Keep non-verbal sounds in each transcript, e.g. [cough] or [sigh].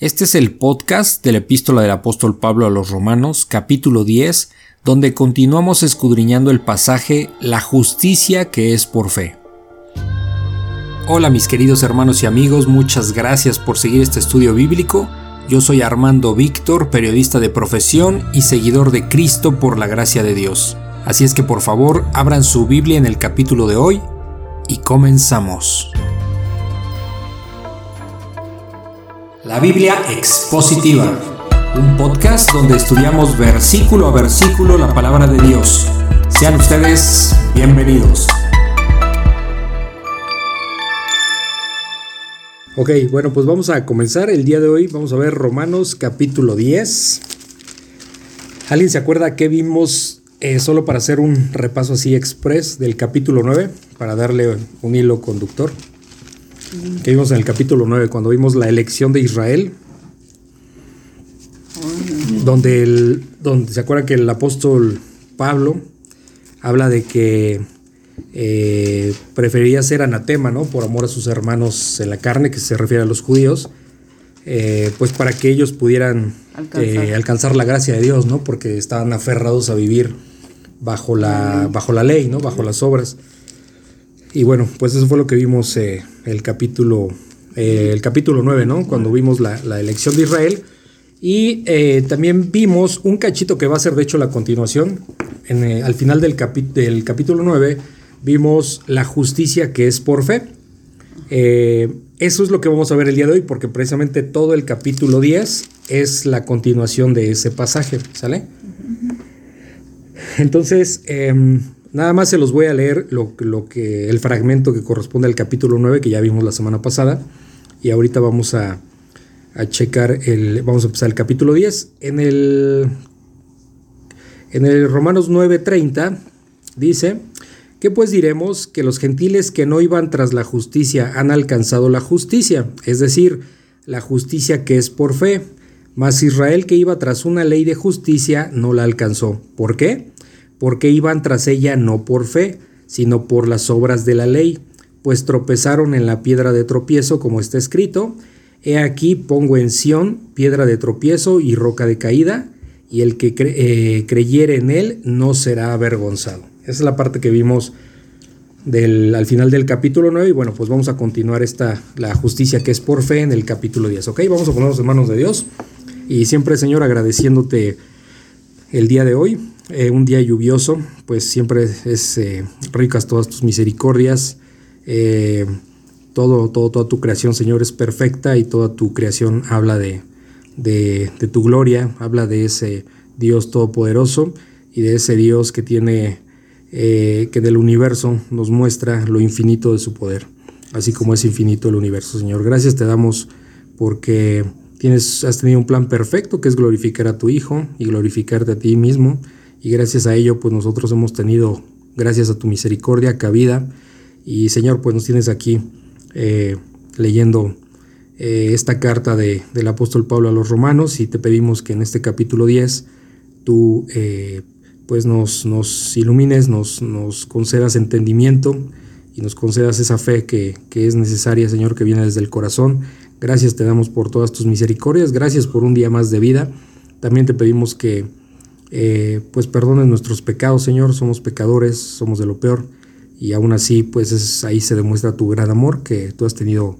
Este es el podcast de la epístola del apóstol Pablo a los Romanos, capítulo 10, donde continuamos escudriñando el pasaje La justicia que es por fe. Hola mis queridos hermanos y amigos, muchas gracias por seguir este estudio bíblico. Yo soy Armando Víctor, periodista de profesión y seguidor de Cristo por la gracia de Dios. Así es que por favor abran su Biblia en el capítulo de hoy y comenzamos. La Biblia Expositiva, un podcast donde estudiamos versículo a versículo la palabra de Dios. Sean ustedes bienvenidos. Ok, bueno, pues vamos a comenzar el día de hoy. Vamos a ver Romanos capítulo 10. ¿Alguien se acuerda que vimos eh, solo para hacer un repaso así express del capítulo 9, para darle un hilo conductor? Que vimos en el capítulo 9, cuando vimos la elección de Israel, donde, el, donde se acuerda que el apóstol Pablo habla de que eh, prefería ser anatema, ¿no? Por amor a sus hermanos en la carne, que se refiere a los judíos, eh, pues para que ellos pudieran eh, alcanzar. la gracia de Dios, ¿no? Porque estaban aferrados a vivir bajo la, bajo la ley, ¿no? Bajo las obras. Y bueno, pues eso fue lo que vimos eh, el capítulo eh, el capítulo 9, ¿no? Cuando vimos la, elección de Israel. Y eh, también vimos un cachito que va a ser de hecho la continuación. En, al final del, del, capítulo 9 vimos la justicia que es por fe. eso es lo que vamos a ver el día de hoy porque precisamente todo el capítulo 10 es la continuación de ese pasaje, ¿sale? Entonces, em, Nada más se los voy a leer lo, que, el fragmento que corresponde al capítulo 9 que ya vimos la semana pasada. Y ahorita vamos a, a checar el. Vamos a empezar el capítulo 10. En el. En el Romanos 9:30 dice. ¿Qué pues diremos? Que los gentiles que no iban tras la justicia han alcanzado la justicia, es decir, la justicia que es por fe. Mas Israel que iba tras una ley de justicia no la alcanzó. ¿Por qué? Porque iban tras ella no por fe, sino por las obras de la ley, pues tropezaron en la piedra de tropiezo, como está escrito, He aquí pongo en Sión piedra de tropiezo y roca de caída, y el que eh, creyere en él no será avergonzado. Esa es la parte que vimos del, al final del capítulo 9, y bueno, pues vamos a continuar esta, la justicia que es por fe en el capítulo 10, ¿ok? Vamos a ponernos en manos de Dios, y siempre, Señor, agradeciéndote el día de hoy, eh, un día lluvioso, pues siempre es eh, ricas todas tus misericordias. Eh, todo, todo, toda tu creación, Señor, es perfecta y toda tu creación habla de, de, tu gloria, habla de ese Dios todopoderoso y de ese Dios que tiene, que del universo nos muestra lo infinito de su poder, así como es infinito el universo, Señor. Gracias te damos porque tienes, has tenido un plan perfecto que es glorificar a tu Hijo y glorificarte a ti mismo. Y gracias a ello pues nosotros hemos tenido, gracias a tu misericordia, cabida. Y Señor pues nos tienes aquí eh, leyendo eh, esta carta de, del apóstol Pablo a los romanos. Y te pedimos que en este capítulo 10 tú eh, pues nos, nos ilumines, nos, nos, concedas entendimiento y nos concedas esa fe que, que es necesaria Señor que viene desde el corazón. Gracias te damos por todas tus misericordias, gracias por un día más de vida. También te pedimos que eh, pues perdones nuestros pecados, Señor, somos pecadores, somos de lo peor, y aún así, pues es, ahí se demuestra tu gran amor que tú has tenido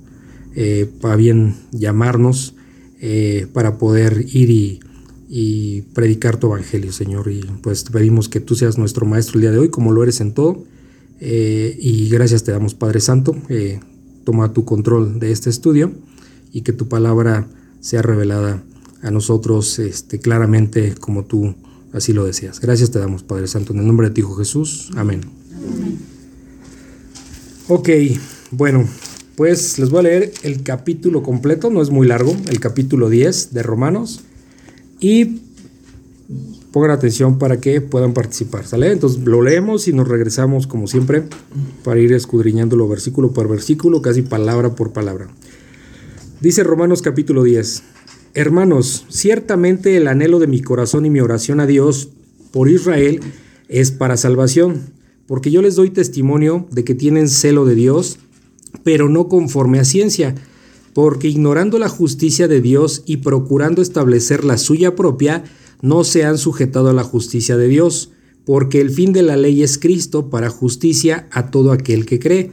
eh, para bien llamarnos, eh, para poder ir y, predicar tu evangelio, Señor, y pues te pedimos que tú seas nuestro maestro el día de hoy, como lo eres en todo, y gracias te damos, Padre Santo, toma tu control de este estudio, y que tu palabra sea revelada a nosotros este, claramente como tú así lo deseas. Gracias te damos, Padre Santo, en el nombre de ti, Hijo Jesús. Amén. Ok, bueno, pues les voy a leer el capítulo completo, no es muy largo, el capítulo 10 de Romanos. Y pongan atención para que puedan participar, ¿sale? Entonces lo leemos y nos regresamos como siempre para ir escudriñándolo versículo por versículo, casi palabra por palabra. Dice Romanos capítulo 10. Hermanos, ciertamente el anhelo de mi corazón y mi oración a Dios por Israel es para salvación, porque yo les doy testimonio de que tienen celo de Dios, pero no conforme a ciencia, porque ignorando la justicia de Dios y procurando establecer la suya propia, no se han sujetado a la justicia de Dios, porque el fin de la ley es Cristo para justicia a todo aquel que cree.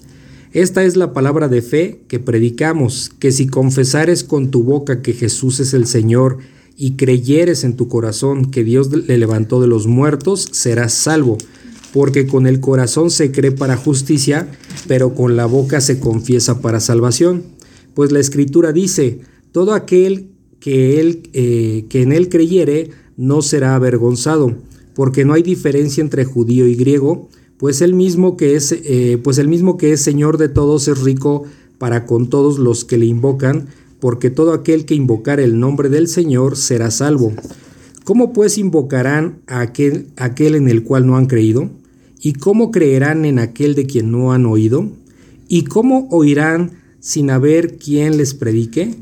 Esta es la palabra de fe que predicamos, que si confesares con tu boca que Jesús es el Señor y creyeres en tu corazón que Dios le levantó de los muertos, serás salvo, porque con el corazón se cree para justicia, pero con la boca se confiesa para salvación. Pues la escritura dice, todo aquel que, eh, que en él creyere no será avergonzado, porque no hay diferencia entre judío y griego, pues el mismo que es, eh, pues el mismo que es Señor de todos es rico para con todos los que le invocan, porque todo aquel que invocar el nombre del Señor será salvo. ¿Cómo pues invocarán a aquel, aquel en el cual no han creído? ¿Y cómo creerán en aquel de quien no han oído? ¿Y cómo oirán sin haber quien les predique?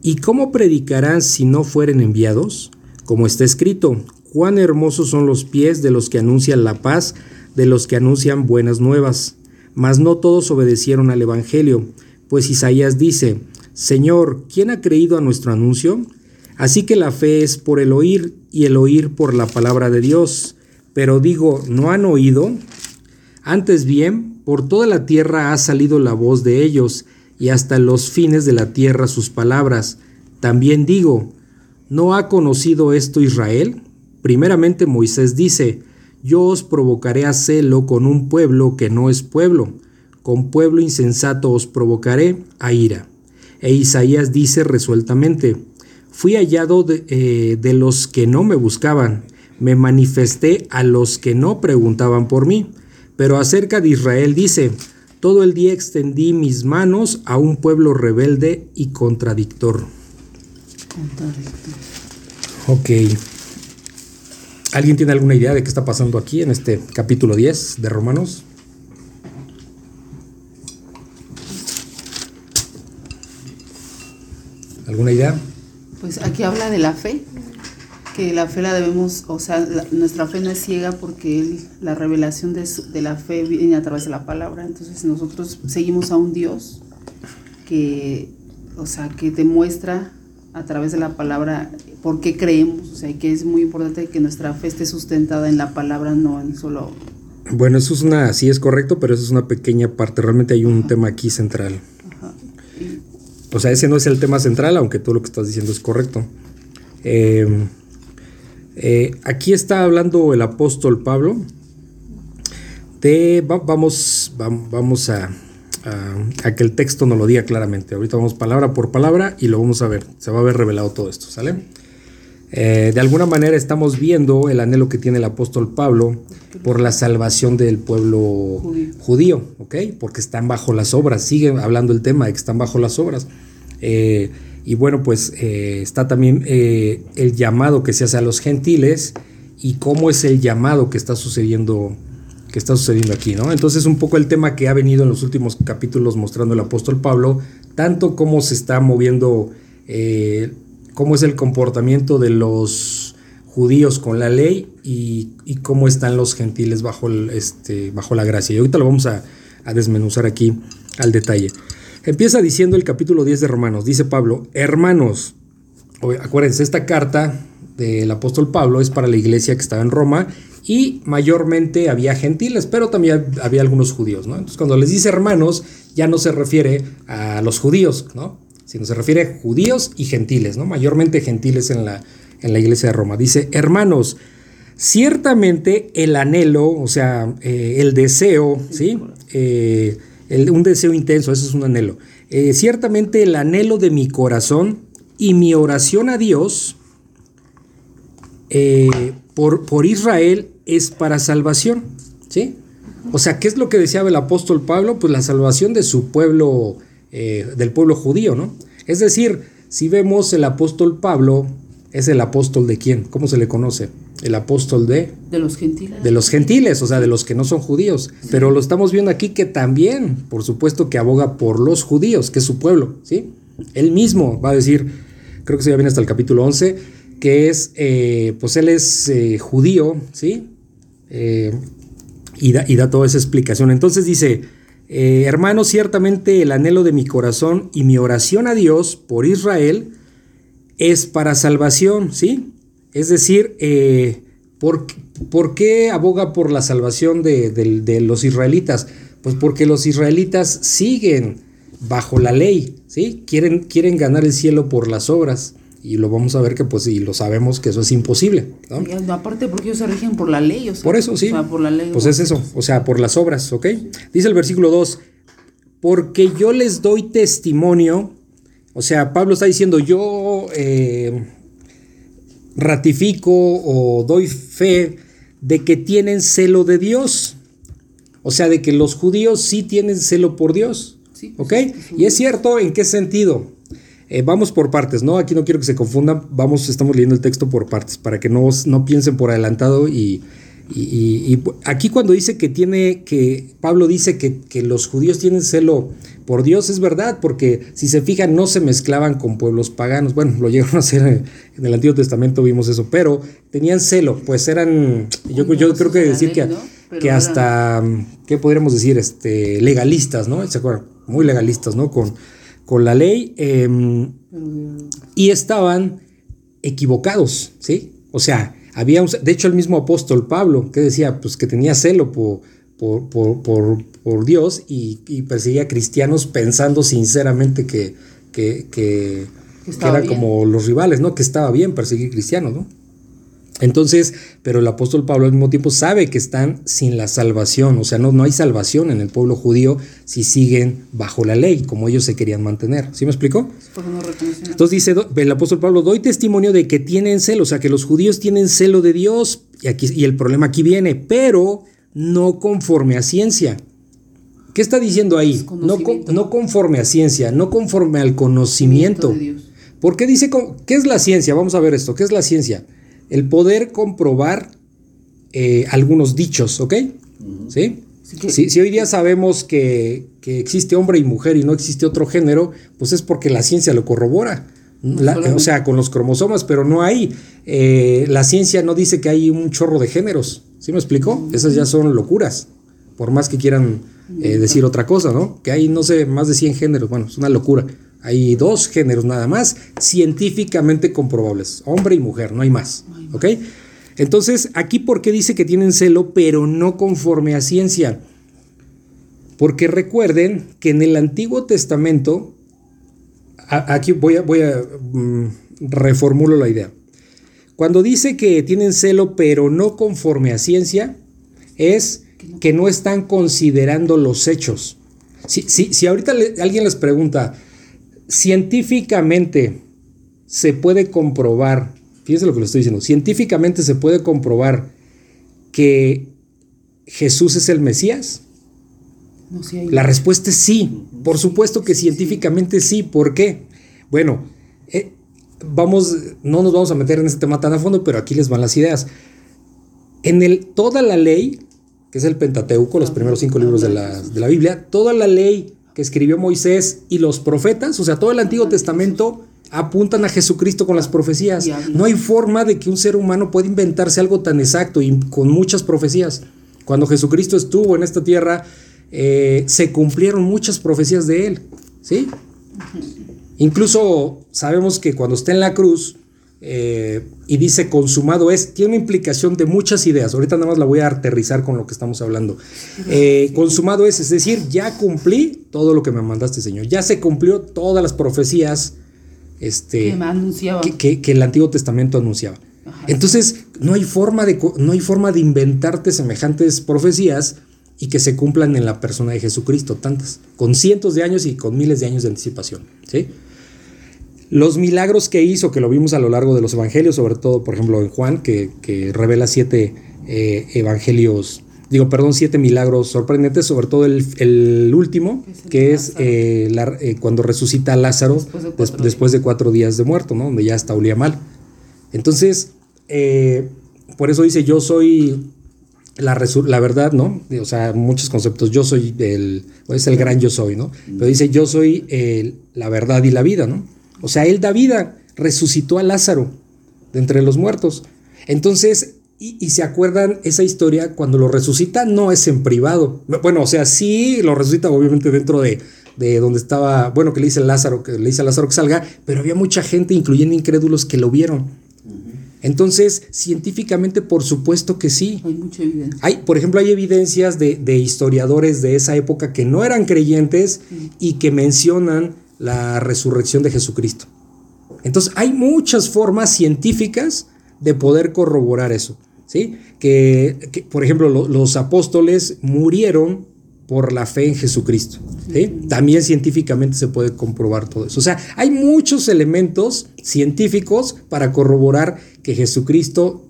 ¿Y cómo predicarán si no fueren enviados? Como está escrito, cuán hermosos son los pies de los que anuncian la paz, de los que anuncian buenas nuevas. Mas no todos obedecieron al Evangelio, pues Isaías dice, Señor, ¿quién ha creído a nuestro anuncio? Así que la fe es por el oír y el oír por la palabra de Dios. Pero digo, ¿no han oído? Antes bien, por toda la tierra ha salido la voz de ellos, y hasta los fines de la tierra sus palabras. También digo, ¿no ha conocido esto Israel? Primeramente Moisés dice, yo os provocaré a celo con un pueblo que no es pueblo, con pueblo insensato os provocaré a ira. E Isaías dice resueltamente, fui hallado de, eh, de los que no me buscaban, me manifesté a los que no preguntaban por mí. Pero acerca de Israel dice, todo el día extendí mis manos a un pueblo rebelde y contradictor. Ok. ¿Alguien tiene alguna idea de qué está pasando aquí en este capítulo 10 de Romanos? ¿Alguna idea? Pues aquí habla de la fe, que la fe la debemos, o sea, nuestra fe no es ciega porque la revelación de, la fe viene a través de la palabra. Entonces nosotros seguimos a un Dios que, o sea, que demuestra a través de la palabra por qué creemos. O sea, que es muy importante que nuestra fe esté sustentada en la palabra, no en solo... Bueno, eso es una, sí es correcto, pero eso es una pequeña parte. Realmente hay un tema aquí central. Ajá. O sea, ese no es el tema central, aunque todo lo que estás diciendo es correcto. Eh, eh, aquí está hablando el apóstol Pablo de, vamos, vamos a, a, que el texto nos lo diga claramente. Ahorita vamos palabra por palabra y lo vamos a ver. Se va a ver revelado todo esto, ¿sale? Eh, de alguna manera estamos viendo el anhelo que tiene el apóstol Pablo por la salvación del pueblo judío, ¿ok? Porque están bajo las obras, sigue hablando el tema de que están bajo las obras. Eh, y bueno, pues eh, está también el llamado que se hace a los gentiles y cómo es el llamado que está sucediendo que está sucediendo aquí, ¿no? Entonces un poco el tema que ha venido en los últimos capítulos mostrando el apóstol Pablo, tanto cómo se está moviendo, eh, cómo es el comportamiento de los judíos con la ley y, cómo están los gentiles bajo, este, bajo la gracia. Y ahorita lo vamos a, a desmenuzar aquí al detalle. Empieza diciendo el capítulo 10 de Romanos, dice Pablo, hermanos, acuérdense, esta carta del apóstol Pablo es para la iglesia que estaba en Roma y mayormente había gentiles, pero también había algunos judíos, ¿no? Entonces cuando les dice hermanos, ya no se refiere a los judíos, ¿no? Sino se refiere a judíos y gentiles, ¿no? Mayormente gentiles en la, en la iglesia de Roma. Dice, hermanos, ciertamente el anhelo, o sea, eh, el deseo, ¿sí? Eh, un deseo intenso, eso es un anhelo. Eh, ciertamente el anhelo de mi corazón y mi oración a Dios eh, por, por, Israel es para salvación. ¿sí? O sea, ¿qué es lo que deseaba el apóstol Pablo? Pues la salvación de su pueblo, eh, del pueblo judío, ¿no? Es decir, si vemos el apóstol Pablo, es el apóstol de quién? ¿Cómo se le conoce? El apóstol de... De los gentiles. De los gentiles, o sea, de los que no son judíos. Pero lo estamos viendo aquí que también, por supuesto, que aboga por los judíos, que es su pueblo, ¿sí? Él mismo va a decir, creo que se ya viene hasta el capítulo 11, que es, eh, pues él es eh, judío, ¿sí? Eh, y, da, y, da, toda esa explicación. Entonces dice, hermano, ciertamente el anhelo de mi corazón y mi oración a Dios por Israel es para salvación, ¿sí? Es decir, ¿por, ¿por, qué aboga por la salvación de, de, de los israelitas? Pues porque los israelitas siguen bajo la ley, ¿sí? Quieren, quieren ganar el cielo por las obras. Y lo vamos a ver que, pues, y lo sabemos que eso es imposible. ¿no? aparte, porque ellos se rigen por la ley. O sea, por eso, sí. O sea, por la ley. Pues es eso, o sea, por las obras, ¿ok? Dice el versículo 2, porque yo les doy testimonio, o sea, Pablo está diciendo, yo eh, ratifico o doy fe de que tienen celo de Dios. O sea, de que los judíos sí tienen celo por Dios. Sí, ¿Ok? Y es cierto, ¿en qué sentido? Eh, vamos por partes, ¿no? Aquí no quiero que se confundan, vamos, estamos leyendo el texto por partes, para que no, no piensen por adelantado y, y, y, aquí cuando dice que tiene, que Pablo dice que, que, los judíos tienen celo por Dios, es verdad, porque si se fijan no se mezclaban con pueblos paganos, bueno, lo llegaron a hacer en el Antiguo Testamento, vimos eso, pero tenían celo, pues eran, yo, yo creo que decir que, que hasta, ¿qué podríamos decir? Este, legalistas, ¿no? ¿Se acuerdan? Muy legalistas, ¿no? Con, con la ley eh, y estaban equivocados, ¿sí? O sea, había un, de hecho el mismo apóstol Pablo que decía pues que tenía celo por, por, por, por, por Dios y, y, perseguía cristianos pensando sinceramente que, que, que, que eran como los rivales, ¿no? Que estaba bien perseguir cristianos, ¿no? Entonces, pero el apóstol Pablo al mismo tiempo sabe que están sin la salvación, o sea, no, no hay salvación en el pueblo judío si siguen bajo la ley, como ellos se querían mantener. ¿Sí me explicó? Entonces dice el apóstol Pablo, doy testimonio de que tienen celo, o sea, que los judíos tienen celo de Dios, y, aquí, y el problema aquí viene, pero no conforme a ciencia. ¿Qué está diciendo ahí? No, no conforme a ciencia, no conforme al conocimiento. ¿Por qué dice, qué es la ciencia? Vamos a ver esto, ¿qué es la ciencia? El poder comprobar eh, algunos dichos, ¿ok? ¿Sí? Si, si, hoy día sabemos que, que, existe hombre y mujer y no existe otro género, pues es porque la ciencia lo corrobora. La, o sea, con los cromosomas, pero no hay. Eh, la ciencia no dice que hay un chorro de géneros. ¿Sí me explico? Esas ya son locuras. Por más que quieran eh, decir otra cosa, ¿no? Que hay, no sé, más de 100 géneros. Bueno, es una locura. Hay dos géneros nada más científicamente comprobables, hombre y mujer, no hay más. ¿Ok? Entonces, aquí, ¿por qué dice que tienen celo, pero no conforme a ciencia? Porque recuerden que en el Antiguo Testamento, aquí voy a, voy um, reformulo la idea. Cuando dice que tienen celo, pero no conforme a ciencia, es que no están considerando los hechos. Si, si, si ahorita alguien les pregunta, científicamente se puede comprobar, fíjense lo que le estoy diciendo, científicamente se puede comprobar que Jesús es el Mesías. No, sí hay... La respuesta es sí, por supuesto que científicamente sí. ¿Por qué? Bueno, eh, vamos, no nos vamos a meter en este tema tan a fondo, pero aquí les van las ideas. En el, toda la ley, que es el Pentateuco, los primeros cinco libros de la, de la Biblia, toda la ley que escribió Moisés y los profetas, o sea, todo el Antiguo Testamento apuntan a Jesucristo con las profecías. No hay forma de que un ser humano pueda inventarse algo tan exacto y con muchas profecías. Cuando Jesucristo estuvo en esta tierra, eh, se cumplieron muchas profecías de él, ¿sí? Incluso sabemos que cuando está en la cruz, eh, y dice consumado es, tiene una implicación de muchas ideas. Ahorita nada más la voy a aterrizar con lo que estamos hablando. Eh, consumado es, es decir, ya cumplí todo lo que me mandaste, Señor. Ya se cumplió todas las profecías este, que, que, que, el Antiguo Testamento anunciaba. Ajá. Entonces, no hay, forma de, no hay forma de inventarte semejantes profecías y que se cumplan en la persona de Jesucristo, tantas, con cientos de años y con miles de años de anticipación. ¿sí? Los milagros que hizo, que lo vimos a lo largo de los evangelios, sobre todo, por ejemplo, en Juan, que, que revela siete eh, evangelios digo, perdón, siete milagros sorprendentes, sobre todo el, último, que es, eh, eh, cuando resucita a Lázaro después de, cuatro días de muerto, ¿no? Donde ya está olía mal. Entonces, por eso dice, yo soy la, la verdad, ¿no? O sea, muchos conceptos, yo soy el, es el gran yo soy, ¿no? Pero dice, yo soy la verdad y la vida, ¿no? O sea, él da vida, resucitó a Lázaro de entre los muertos. Entonces, y, se acuerdan esa historia cuando lo resucita, no es en privado. Bueno, o sea, sí lo resucita obviamente dentro de, de donde estaba, bueno, que le dice Lázaro, que le dice a Lázaro que salga, pero había mucha gente, incluyendo incrédulos, que lo vieron. Entonces, científicamente, por supuesto que sí. Hay mucha evidencia. Hay, por ejemplo, hay evidencias de, de historiadores de esa época que no eran creyentes y que mencionan la resurrección de Jesucristo. Entonces, hay muchas formas científicas de poder corroborar eso. ¿sí? Que, por ejemplo, los apóstoles murieron por la fe en Jesucristo. También científicamente se puede comprobar todo eso. O sea, hay muchos elementos científicos para corroborar que Jesucristo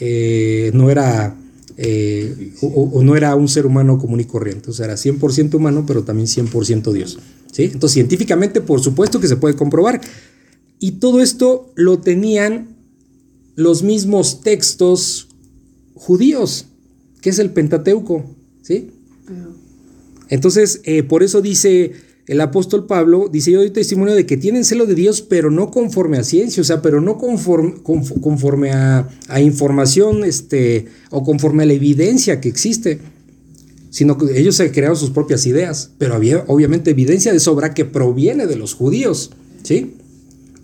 eh, no era... Eh, o, no era un ser humano común y corriente, o sea, era 100% humano, pero también 100% Dios. ¿Sí? Entonces, científicamente, por supuesto que se puede comprobar. Y todo esto lo tenían los mismos textos judíos, que es el Pentateuco, ¿sí? Entonces, eh, por eso dice el apóstol Pablo, dice, yo doy testimonio de que tienen celo de Dios, pero no conforme a ciencia, o sea, pero no conforme, conforme a, información, este, o conforme a la evidencia que existe, sino que ellos se crearon sus propias ideas, pero había obviamente evidencia de sobra que proviene de los judíos, ¿sí?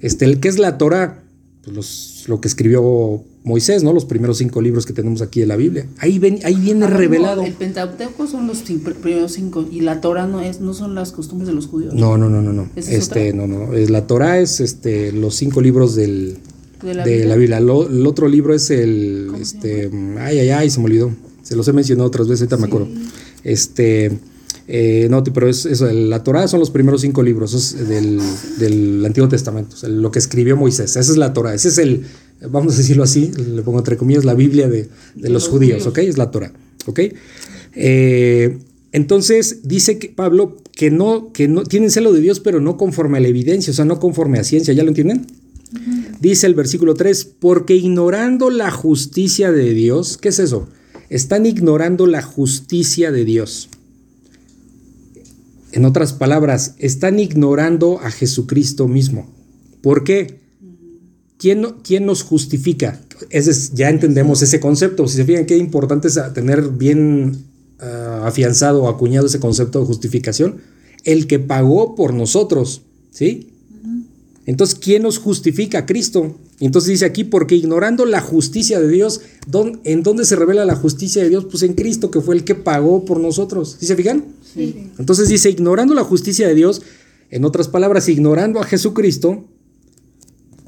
Este, el que es la Torah, pues lo que escribió Moisés, ¿no? Los primeros cinco libros que tenemos aquí de la Biblia. Ahí, ven, ahí viene revelado. el Pentateuco son los primeros cinco y la Torah no es, no son las costumbres de los judíos. No, no, no, no, no. este, no, no. La Torah es este, los cinco libros del, de la Biblia. el otro libro es el, este, ay, ay, ay, se me olvidó. Se los he mencionado otras veces, ahorita me acuerdo. Este, eh, no, pero es eso, la Torah son los primeros cinco libros del, Antiguo Testamento, lo que escribió Moisés, esa es la Torah, ese es el, vamos a decirlo así, le pongo entre comillas, la Biblia de, los, judíos, ¿ok? Es la Torah, ¿ok? Eh, entonces dice que Pablo que no, que no tienen celo de Dios, pero no conforme a la evidencia, o sea, no conforme a ciencia, ¿ya lo entienden? Dice el versículo 3, porque ignorando la justicia de Dios, ¿qué es eso? Están ignorando la justicia de Dios. En otras palabras, están ignorando a Jesucristo mismo. ¿Por qué? ¿Quién, quién nos justifica? ya entendemos ese concepto. Si se fijan qué importante es tener bien ah, afianzado o acuñado ese concepto de justificación. El que pagó por nosotros, ¿sí? Entonces, ¿quién nos justifica? Cristo. Entonces dice aquí, porque ignorando la justicia de Dios, ¿en dónde se revela la justicia de Dios? Pues en Cristo, que fue el que pagó por nosotros. ¿Sí se fijan? Entonces dice, ignorando la justicia de Dios, en otras palabras, ignorando a Jesucristo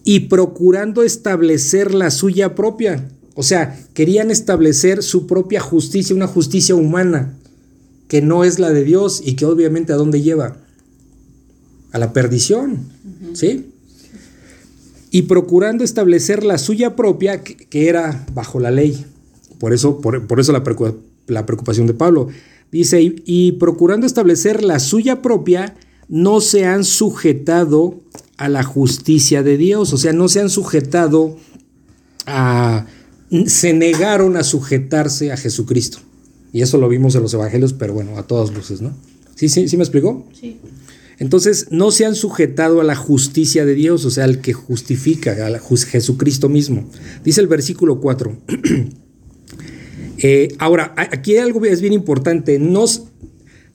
y procurando establecer la suya propia. O sea, querían establecer su propia justicia, una justicia humana, que no es la de Dios y que obviamente a dónde lleva? A la perdición, ¿sí? Y procurando establecer la suya propia, que, era bajo la ley. Por eso, por, eso la, la preocupación de Pablo. Dice, y, procurando establecer la suya propia, no se han sujetado a la justicia de Dios, o sea, no se han sujetado a... se negaron a sujetarse a Jesucristo. Y eso lo vimos en los evangelios, pero bueno, a todas luces, ¿no? ¿Sí, sí, sí me explicó? Sí. Entonces, no se han sujetado a la justicia de Dios, o sea, al que justifica, a Jesucristo mismo. Dice el versículo 4. [clears throat] Eh, ahora, aquí algo es bien importante, no,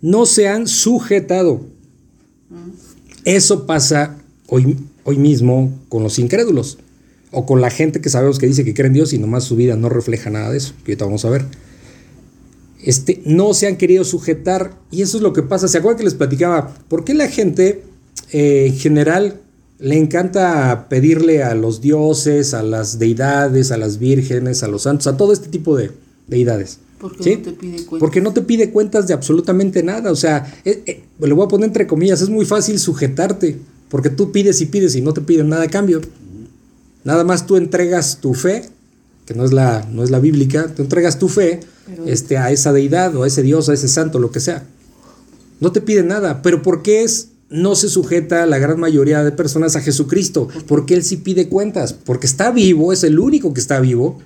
no se han sujetado. Eso pasa hoy, hoy mismo con los incrédulos o con la gente que sabemos que dice que cree en Dios y nomás su vida no refleja nada de eso, que ahorita vamos a ver. Este, no se han querido sujetar y eso es lo que pasa. ¿Se acuerdan que les platicaba? ¿Por qué la gente eh, en general le encanta pedirle a los dioses, a las deidades, a las vírgenes, a los santos, a todo este tipo de, deidades. Porque no te pide cuentas. Porque no te pide cuentas de absolutamente nada. O sea, eh, eh, le voy a poner entre comillas, es muy fácil sujetarte. Porque tú pides y pides y no te piden nada a cambio. Nada más tú entregas tu fe, que no es la, no es la bíblica, tú entregas tu fe este, a esa deidad o a ese Dios, a ese santo, lo que sea. No te pide nada, pero ¿por qué es, no se sujeta la gran mayoría de personas a Jesucristo? Porque Él sí pide cuentas, porque está vivo, es el único que está vivo,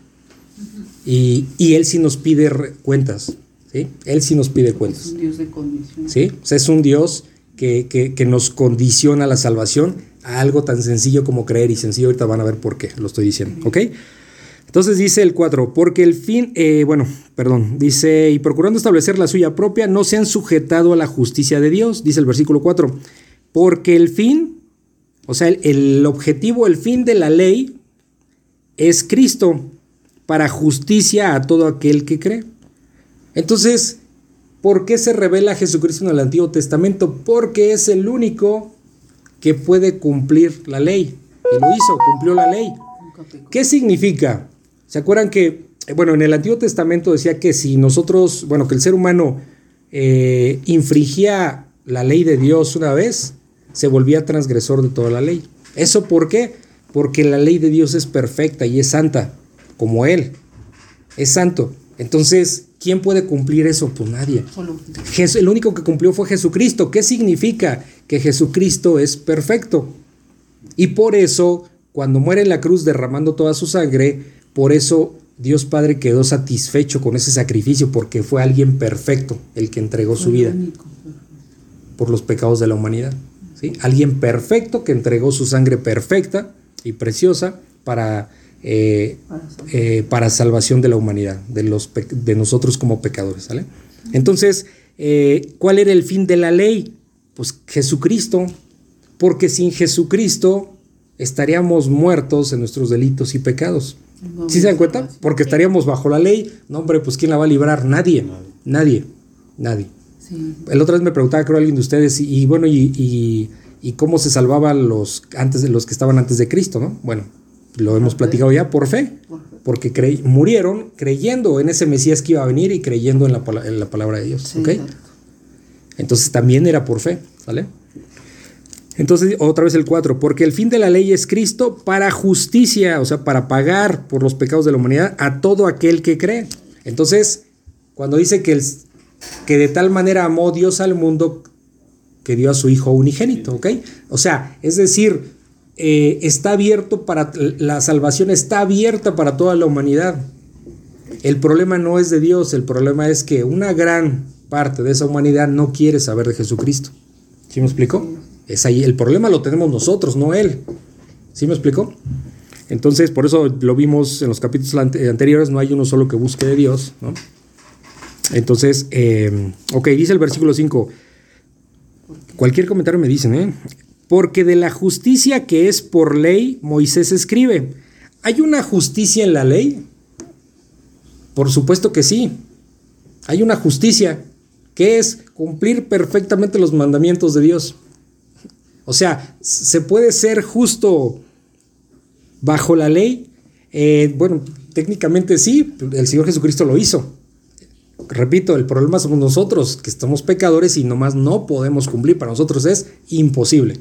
y, Él sí nos pide cuentas. ¿sí? Él sí nos pide cuentas. Es un Dios de condición. ¿sí? O sea, es un Dios que, que, nos condiciona la salvación a algo tan sencillo como creer y sencillo. Ahorita van a ver por qué lo estoy diciendo. ¿Ok? Entonces dice el 4, porque el fin, eh, bueno, perdón, dice, y procurando establecer la suya propia, no se han sujetado a la justicia de Dios, dice el versículo 4, porque el fin, o sea, el, el objetivo, el fin de la ley es Cristo para justicia a todo aquel que cree. Entonces, ¿por qué se revela Jesucristo en el Antiguo Testamento? Porque es el único que puede cumplir la ley. Y lo hizo, cumplió la ley. ¿Qué significa? ¿Se acuerdan que, bueno, en el Antiguo Testamento decía que si nosotros, bueno, que el ser humano eh, infringía la ley de Dios una vez, se volvía transgresor de toda la ley. ¿Eso por qué? Porque la ley de Dios es perfecta y es santa, como Él. Es santo. Entonces, ¿quién puede cumplir eso? Pues nadie. el único que cumplió fue Jesucristo. ¿Qué significa? Que Jesucristo es perfecto. Y por eso, cuando muere en la cruz derramando toda su sangre, por eso Dios Padre quedó satisfecho con ese sacrificio porque fue alguien perfecto el que entregó su vida por los pecados de la humanidad. ¿sí? Alguien perfecto que entregó su sangre perfecta y preciosa para, eh, eh, para salvación de la humanidad, de, los de nosotros como pecadores. ¿sale? Entonces, eh, ¿cuál era el fin de la ley? Pues Jesucristo, porque sin Jesucristo estaríamos muertos en nuestros delitos y pecados. ¿Sí se dan cuenta? Porque estaríamos bajo la ley. No, hombre, pues ¿quién la va a librar? Nadie. Nadie. Nadie. El otro vez me preguntaba, creo, alguien de ustedes, y, bueno, y, cómo se salvaban los, antes de, los que estaban antes de Cristo, ¿no? Bueno, lo hemos platicado ya por fe. Porque murieron creyendo en ese Mesías que iba a venir y creyendo en la, en la palabra de Dios. ¿Ok? Entonces también era por fe, ¿vale? Entonces, otra vez el 4, porque el fin de la ley es Cristo para justicia, o sea, para pagar por los pecados de la humanidad a todo aquel que cree. Entonces, cuando dice que, el, que de tal manera amó Dios al mundo que dio a su Hijo unigénito, ¿ok? O sea, es decir, eh, está abierto para, la salvación está abierta para toda la humanidad. El problema no es de Dios, el problema es que una gran parte de esa humanidad no quiere saber de Jesucristo. ¿Sí me explico? Es ahí, el problema lo tenemos nosotros, no él. ¿Sí me explico? Entonces, por eso lo vimos en los capítulos anteriores, no hay uno solo que busque de Dios. ¿no? Entonces, eh, ok, dice el versículo 5. Cualquier comentario me dicen, ¿eh? Porque de la justicia que es por ley, Moisés escribe. ¿Hay una justicia en la ley? Por supuesto que sí. Hay una justicia que es cumplir perfectamente los mandamientos de Dios. O sea, se puede ser justo bajo la ley. Eh, bueno, técnicamente sí, el Señor Jesucristo lo hizo. Repito, el problema somos nosotros, que estamos pecadores y nomás no podemos cumplir. Para nosotros es imposible.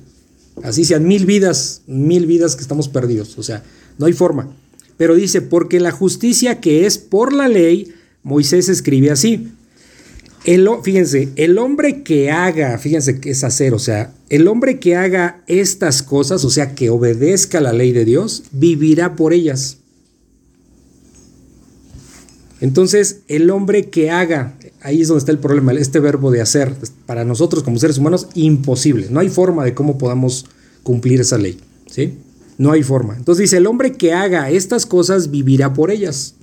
Así sean mil vidas, mil vidas que estamos perdidos. O sea, no hay forma. Pero dice, porque la justicia que es por la ley, Moisés escribe así. El, fíjense, el hombre que haga, fíjense que es hacer, o sea, el hombre que haga estas cosas, o sea, que obedezca la ley de Dios, vivirá por ellas. Entonces, el hombre que haga, ahí es donde está el problema, este verbo de hacer, para nosotros como seres humanos, imposible. No hay forma de cómo podamos cumplir esa ley, ¿sí? No hay forma. Entonces dice, el hombre que haga estas cosas vivirá por ellas,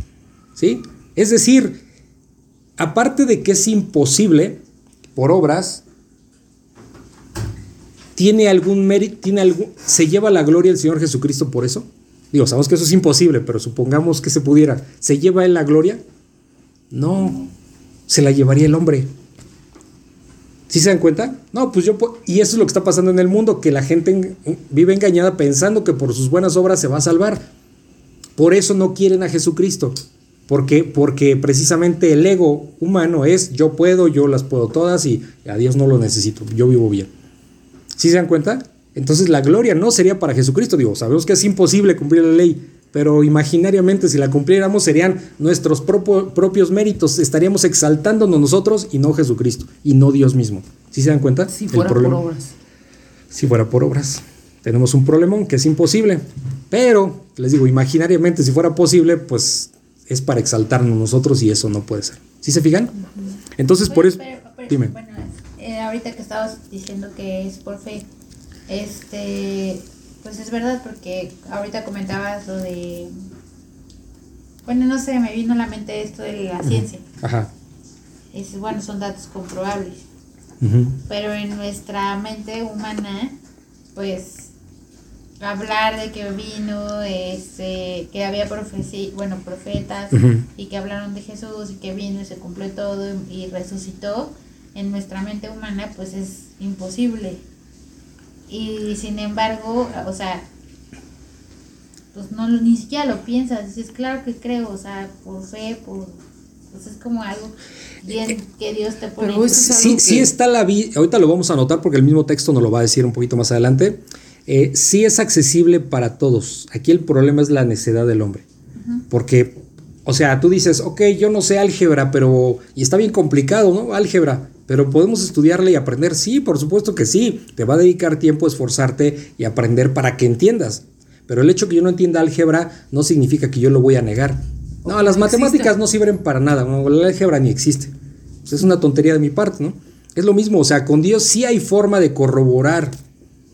¿sí? Es decir, aparte de que es imposible por obras, ¿tiene algún mérito, tiene algún, se lleva la gloria el Señor Jesucristo por eso? Digo, sabemos que eso es imposible, pero supongamos que se pudiera. ¿Se lleva él la gloria? No, se la llevaría el hombre. ¿Sí se dan cuenta? No, pues yo... Y eso es lo que está pasando en el mundo, que la gente vive engañada pensando que por sus buenas obras se va a salvar. Por eso no quieren a Jesucristo. Porque, porque precisamente el ego humano es yo puedo, yo las puedo todas y a Dios no lo necesito, yo vivo bien. ¿Sí se dan cuenta? Entonces la gloria no sería para Jesucristo, digo, sabemos que es imposible cumplir la ley, pero imaginariamente si la cumpliéramos serían nuestros propios méritos, estaríamos exaltándonos nosotros y no Jesucristo, y no Dios mismo. ¿Sí se dan cuenta? Si fuera por obras. Si fuera por obras. Tenemos un problemón que es imposible, pero les digo, imaginariamente si fuera posible, pues es para exaltarnos nosotros y eso no puede ser. ¿Sí se fijan? Entonces, por eso... dime. Bueno, eh, ahorita que estabas diciendo que es por fe, este, pues es verdad, porque ahorita comentabas lo de. Bueno, no sé, me vino a la mente esto de la ciencia. Ajá. Es, bueno, son datos comprobables. Pero en nuestra mente humana, pues hablar de que vino, este, que había profecía, bueno, profetas y que hablaron de Jesús y que vino y se cumplió todo y resucitó, en nuestra mente humana pues es imposible. Y sin embargo, o sea, pues no ni siquiera lo piensas, es claro que creo, o sea, por fe, por pues es como algo bien que Dios te pone. Pero sí, sí está la vida, ahorita lo vamos a anotar porque el mismo texto nos lo va a decir un poquito más adelante. Eh, sí es accesible para todos. Aquí el problema es la necedad del hombre. Porque, o sea, tú dices, ok, yo no sé álgebra, pero. Y está bien complicado, ¿no? Álgebra. Pero podemos estudiarle y aprender. Sí, por supuesto que sí. Te va a dedicar tiempo a esforzarte y aprender para que entiendas. Pero el hecho que yo no entienda álgebra no significa que yo lo voy a negar. No, las matemáticas no sirven para nada. la álgebra ni existe. Pues es una tontería de mi parte, ¿no? Es lo mismo, o sea, con Dios sí hay forma de corroborar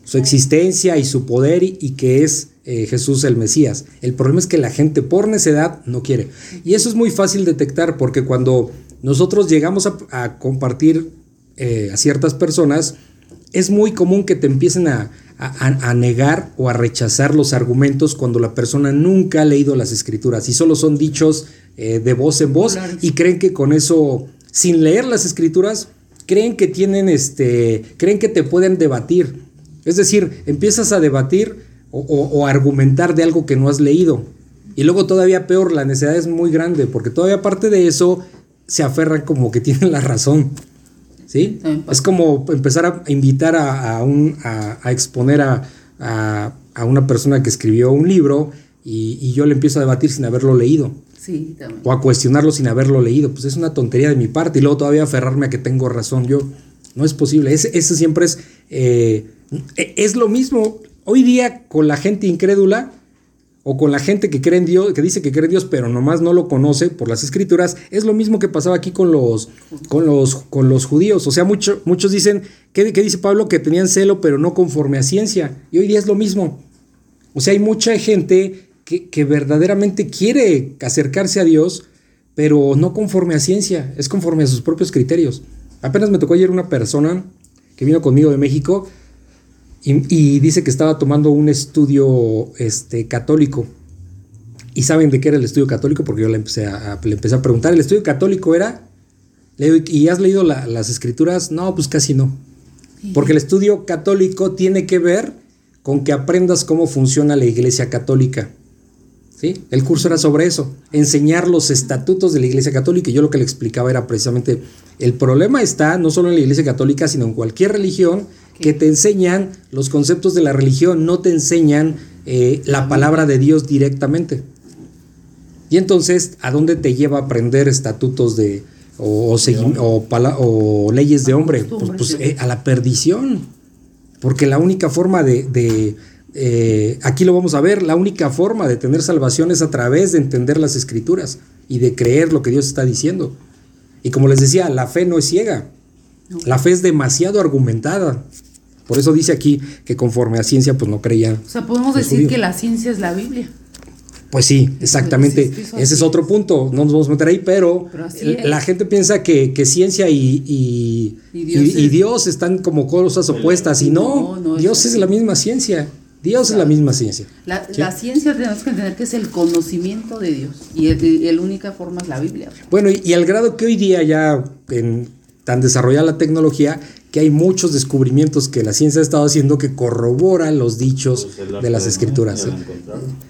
su existencia y su poder y, que es eh, Jesús el Mesías. El problema es que la gente por necedad no quiere. Y eso es muy fácil detectar porque cuando nosotros llegamos a, compartir eh, a ciertas personas, es muy común que te empiecen a, negar o a rechazar los argumentos cuando la persona nunca ha leído las escrituras y solo son dichos eh, de voz en voz y creen que con eso, sin leer las escrituras, creen que tienen este, creen que te pueden debatir. Es decir, empiezas a debatir o, o argumentar de algo que no has leído. Y luego todavía peor, la necesidad es muy grande, porque todavía aparte de eso, se aferran como que [laughs] tienen la razón. ¿Sí? Es como empezar a invitar a, un, a, exponer a, una persona que escribió un libro y, yo le empiezo a debatir sin haberlo leído. Sí, también. O a cuestionarlo sin haberlo leído. Pues es una tontería de mi parte y luego todavía aferrarme a que tengo razón yo. No es posible. Eso siempre es... Eh, es lo mismo. Hoy día con la gente incrédula o con la gente que cree en Dios, que dice que cree en Dios, pero nomás no lo conoce por las escrituras, es lo mismo que pasaba aquí con los, con los, con los judíos. O sea, muchos dicen, ¿qué, dice Pablo? Que tenían celo, pero no conforme a ciencia. Y hoy día es lo mismo. O sea, hay mucha gente que, que verdaderamente quiere acercarse a Dios, pero no conforme a ciencia, es conforme a sus propios criterios. Apenas me tocó ayer una persona que vino conmigo de México, y, dice que estaba tomando un estudio este, católico. ¿Y saben de qué era el estudio católico? Porque yo le empecé a, le empecé a preguntar. ¿El estudio católico era? ¿Y has leído las escrituras? No, pues casi no. Porque el estudio católico tiene que ver con que aprendas cómo funciona la iglesia católica. ¿Sí? El curso era sobre eso, enseñar los estatutos de la iglesia católica. Y yo lo que le explicaba era precisamente, el problema está no solo en la iglesia católica, sino en cualquier religión que te enseñan los conceptos de la religión, no te enseñan eh, la palabra de Dios directamente. Y entonces, ¿a dónde te lleva a aprender estatutos de o, o, leyes de hombre? Pues, pues eh, a la perdición. Porque la única forma de, eh, aquí lo vamos a ver, la única forma de tener salvación es a través de entender las escrituras y de creer lo que Dios está diciendo. Y como les decía, la fe no es ciega. La fe es demasiado argumentada. Por eso dice aquí que conforme a ciencia, pues no creía. O sea, podemos decir que la ciencia es la Biblia. Pues sí, exactamente. Ese es otro punto. No nos vamos a meter ahí, pero, la gente piensa que, ciencia y, Dios, están como cosas opuestas. Y no, Dios es la misma ciencia. Dios es la misma ciencia. La, ciencia tenemos que entender que es el conocimiento de Dios. Y la única forma es la Biblia. Bueno, y, al grado que hoy día ya en tan desarrollada la tecnología que hay muchos descubrimientos que la ciencia ha estado haciendo que corroboran los dichos pues de las escrituras. ¿eh?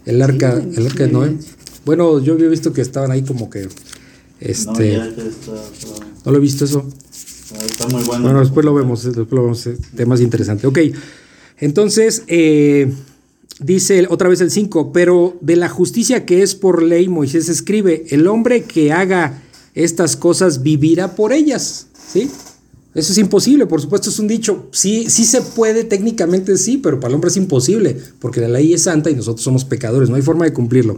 El arca, el arca de Noé. Bueno, yo había visto que estaban ahí como que este no, lo he visto eso. Ah, está muy bueno. Bueno, después lo vemos, después lo vemos, eh, temas interesantes. Ok, entonces, eh, dice otra vez el 5, pero de la justicia que es por ley, Moisés escribe, el hombre que haga estas cosas vivirá por ellas, ¿sí? Eso es imposible, por supuesto es un dicho. Sí, sí se puede, técnicamente sí, pero para el hombre es imposible, porque la ley es santa y nosotros somos pecadores, no hay forma de cumplirlo.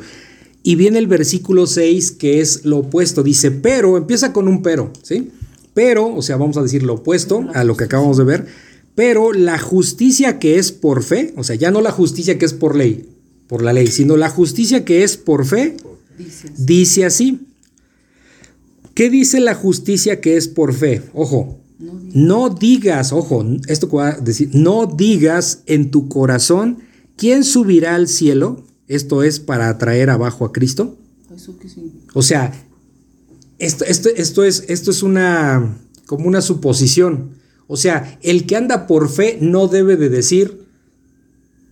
Y viene el versículo 6, que es lo opuesto, dice, pero, empieza con un pero, ¿sí? Pero, o sea, vamos a decir lo opuesto a lo que acabamos de ver, pero la justicia que es por fe, o sea, ya no la justicia que es por ley, por la ley, sino la justicia que es por fe, dice así. ¿Qué dice la justicia que es por fe? Ojo, no digas, ojo, esto que voy a decir, no digas en tu corazón quién subirá al cielo, esto es para atraer abajo a Cristo. O sea, esto, esto, esto, es, esto es una, como una suposición. O sea, el que anda por fe no debe de decir,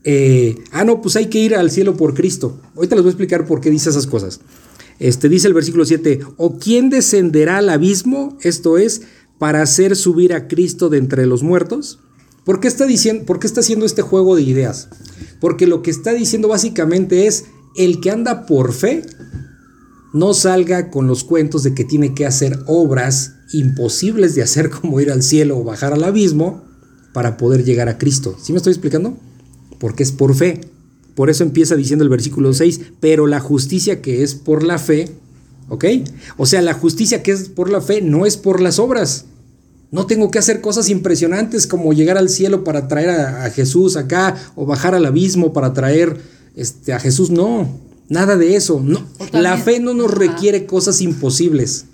eh, ah, no, pues hay que ir al cielo por Cristo. Ahorita les voy a explicar por qué dice esas cosas. Este, dice el versículo 7, o quién descenderá al abismo, esto es, para hacer subir a Cristo de entre los muertos? ¿Por qué está diciendo, por qué está haciendo este juego de ideas? Porque lo que está diciendo básicamente es el que anda por fe no salga con los cuentos de que tiene que hacer obras imposibles de hacer [laughs] como ir al cielo o bajar al abismo para poder llegar a Cristo. ¿Sí me estoy explicando? Porque es por fe. Por eso empieza diciendo el versículo 6, pero la justicia que es por la fe ¿Ok? O sea, la justicia que es por la fe no es por las obras. No tengo que hacer cosas impresionantes como llegar al cielo para traer a, Jesús acá o bajar al abismo para traer este, a Jesús. No, nada de eso. No, la fe no nos requiere cosas imposibles.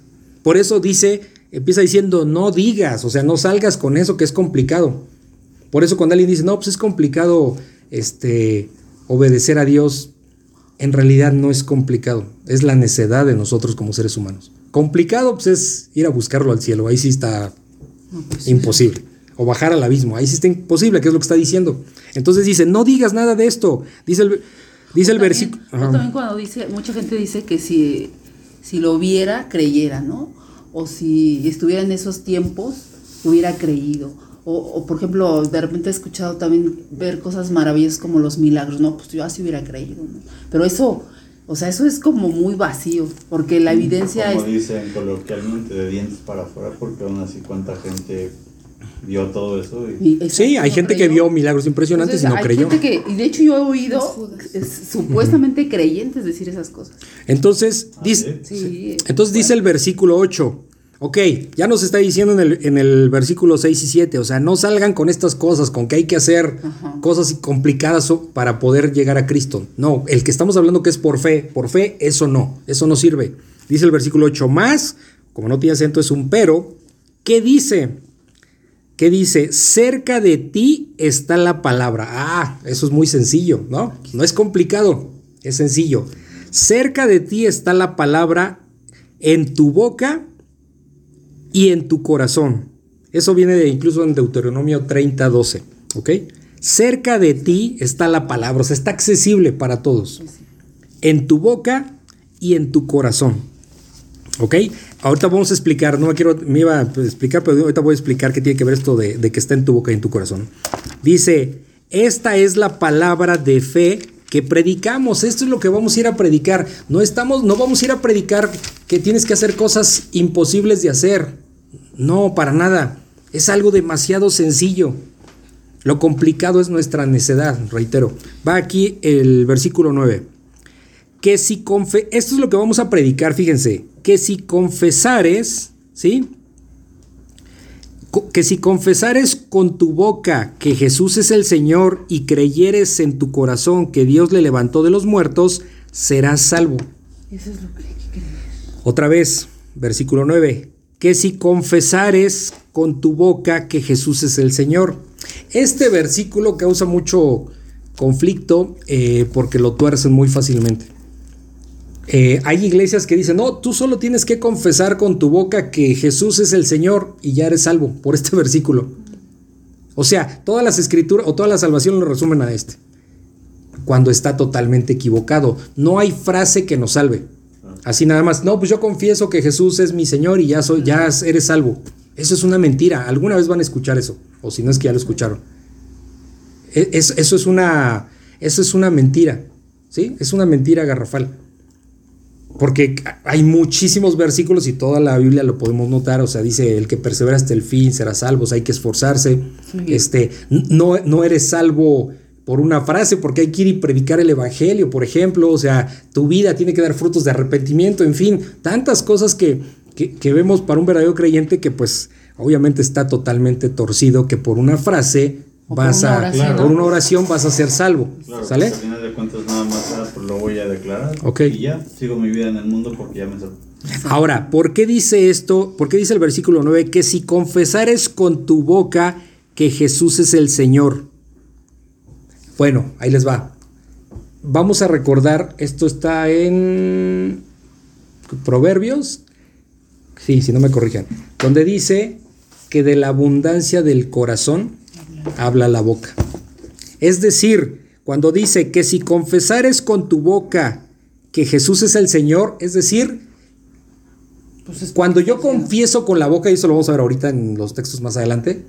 Por eso dice, empieza diciendo, no digas, o sea, no salgas con eso que es complicado. Por eso cuando alguien dice, no, pues es complicado este, obedecer a Dios, en realidad no es complicado, es la necedad de nosotros como seres humanos. Complicado pues, es ir a buscarlo al cielo, ahí sí está pues imposible. O bajar al abismo, ahí sí está imposible, que es lo que está diciendo. Entonces dice, no digas nada de esto. Dice el, dice el versículo... también cuando dice, mucha gente dice que si, si lo viera, creyera, ¿no? O si estuviera en esos tiempos, hubiera creído o, por ejemplo, de repente he escuchado también ver cosas maravillosas como los milagros, ¿no? Pues yo así hubiera creído, ¿no? Pero eso, o sea, eso es como muy vacío, porque la evidencia como dicen coloquialmente, de dientes para afuera, porque aún así cuánta gente vio todo eso. sí, hay gente que vio milagros impresionantes y no creyó. y de hecho yo he oído supuestamente creyentes decir esas cosas. Entonces, ¿Ah, dice, entonces dice el versículo 8. Ok, ya nos está diciendo en el, versículo 6 y 7, o sea, no salgan con estas cosas, con que hay que hacer cosas complicadas para poder llegar a Cristo. No, el que estamos hablando que es por fe, por fe, eso no, eso no sirve. Dice el versículo 8, más, como no tiene acento, es un pero, ¿qué dice? ¿Qué dice? Cerca de ti está la palabra. Ah, eso es muy sencillo, ¿no? No es complicado, es sencillo. Cerca de ti está la palabra en tu boca y en tu corazón. Eso viene de incluso en Deuteronomio 30, 12. ¿Ok? Cerca de ti está la palabra, o sea, está accesible para todos. En tu boca y en tu corazón. ¿Ok? Ahorita vamos a explicar, no me quiero, me iba a explicar, pero ahorita voy a explicar qué tiene que ver esto de, de que está en tu boca y en tu corazón. Dice, esta es la palabra de fe que predicamos. Esto es lo que vamos a ir a predicar. No estamos, no vamos a ir a predicar que tienes que hacer cosas imposibles de hacer. No, para nada. Es algo demasiado sencillo. Lo complicado es nuestra necedad, reitero. Va aquí el versículo 9. Que si confe esto es lo que vamos a predicar, fíjense, que si confesares, ¿sí? Que si confesares con tu boca que Jesús es el Señor y creyeres en tu corazón que Dios le levantó de los muertos, serás salvo. Eso es lo que hay que creer. Otra vez, versículo 9. Que si confesares con tu boca que Jesús es el Señor. Este versículo causa mucho conflicto eh, porque lo tuercen muy fácilmente. Eh, hay iglesias que dicen, no, tú solo tienes que confesar con tu boca que Jesús es el Señor y ya eres salvo por este [laughs] versículo. O sea, todas las escrituras o toda la salvación lo resumen a este. Cuando está totalmente equivocado. No hay frase que nos salve. Así nada más. No, pues yo confieso que Jesús es mi Señor y ya soy, ya eres salvo. Eso es una mentira. Alguna vez van a escuchar eso. O si no es que ya lo escucharon. E, eso es una Eso es una mentira, ¿sí? Es una mentira garrafal. Porque hay muchísimos versículos y toda la Biblia lo podemos notar, o sea, dice, el que persevera hasta el fin será salvo, o sea, hay que esforzarse. Este, no, no eres salvo por una frase, porque hay que ir y predicar el Evangelio, por ejemplo, o sea, tu vida tiene que dar frutos de arrepentimiento, en fin, tantas cosas que, que, vemos para un verdadero creyente que pues obviamente está totalmente torcido, que por una frase vas a, por una oración vas a ser salvo, ¿sale? Pues, al final de cuentas lo voy a declarar y ya sigo mi vida en el mundo porque ya me salvo. Ahora, ¿por qué dice esto? ¿Por qué dice el versículo 9 que si confesares con tu boca que Jesús es el Señor bueno, ahí les va. Vamos a recordar, esto está en Proverbios, sí, si no me corrijan, donde dice que de la abundancia del corazón habla la boca. Es decir, cuando dice que si confesares con tu boca que Jesús es el Señor, es decir, pues cuando yo confieso con la boca, y eso lo vamos a ver ahorita en los textos más adelante,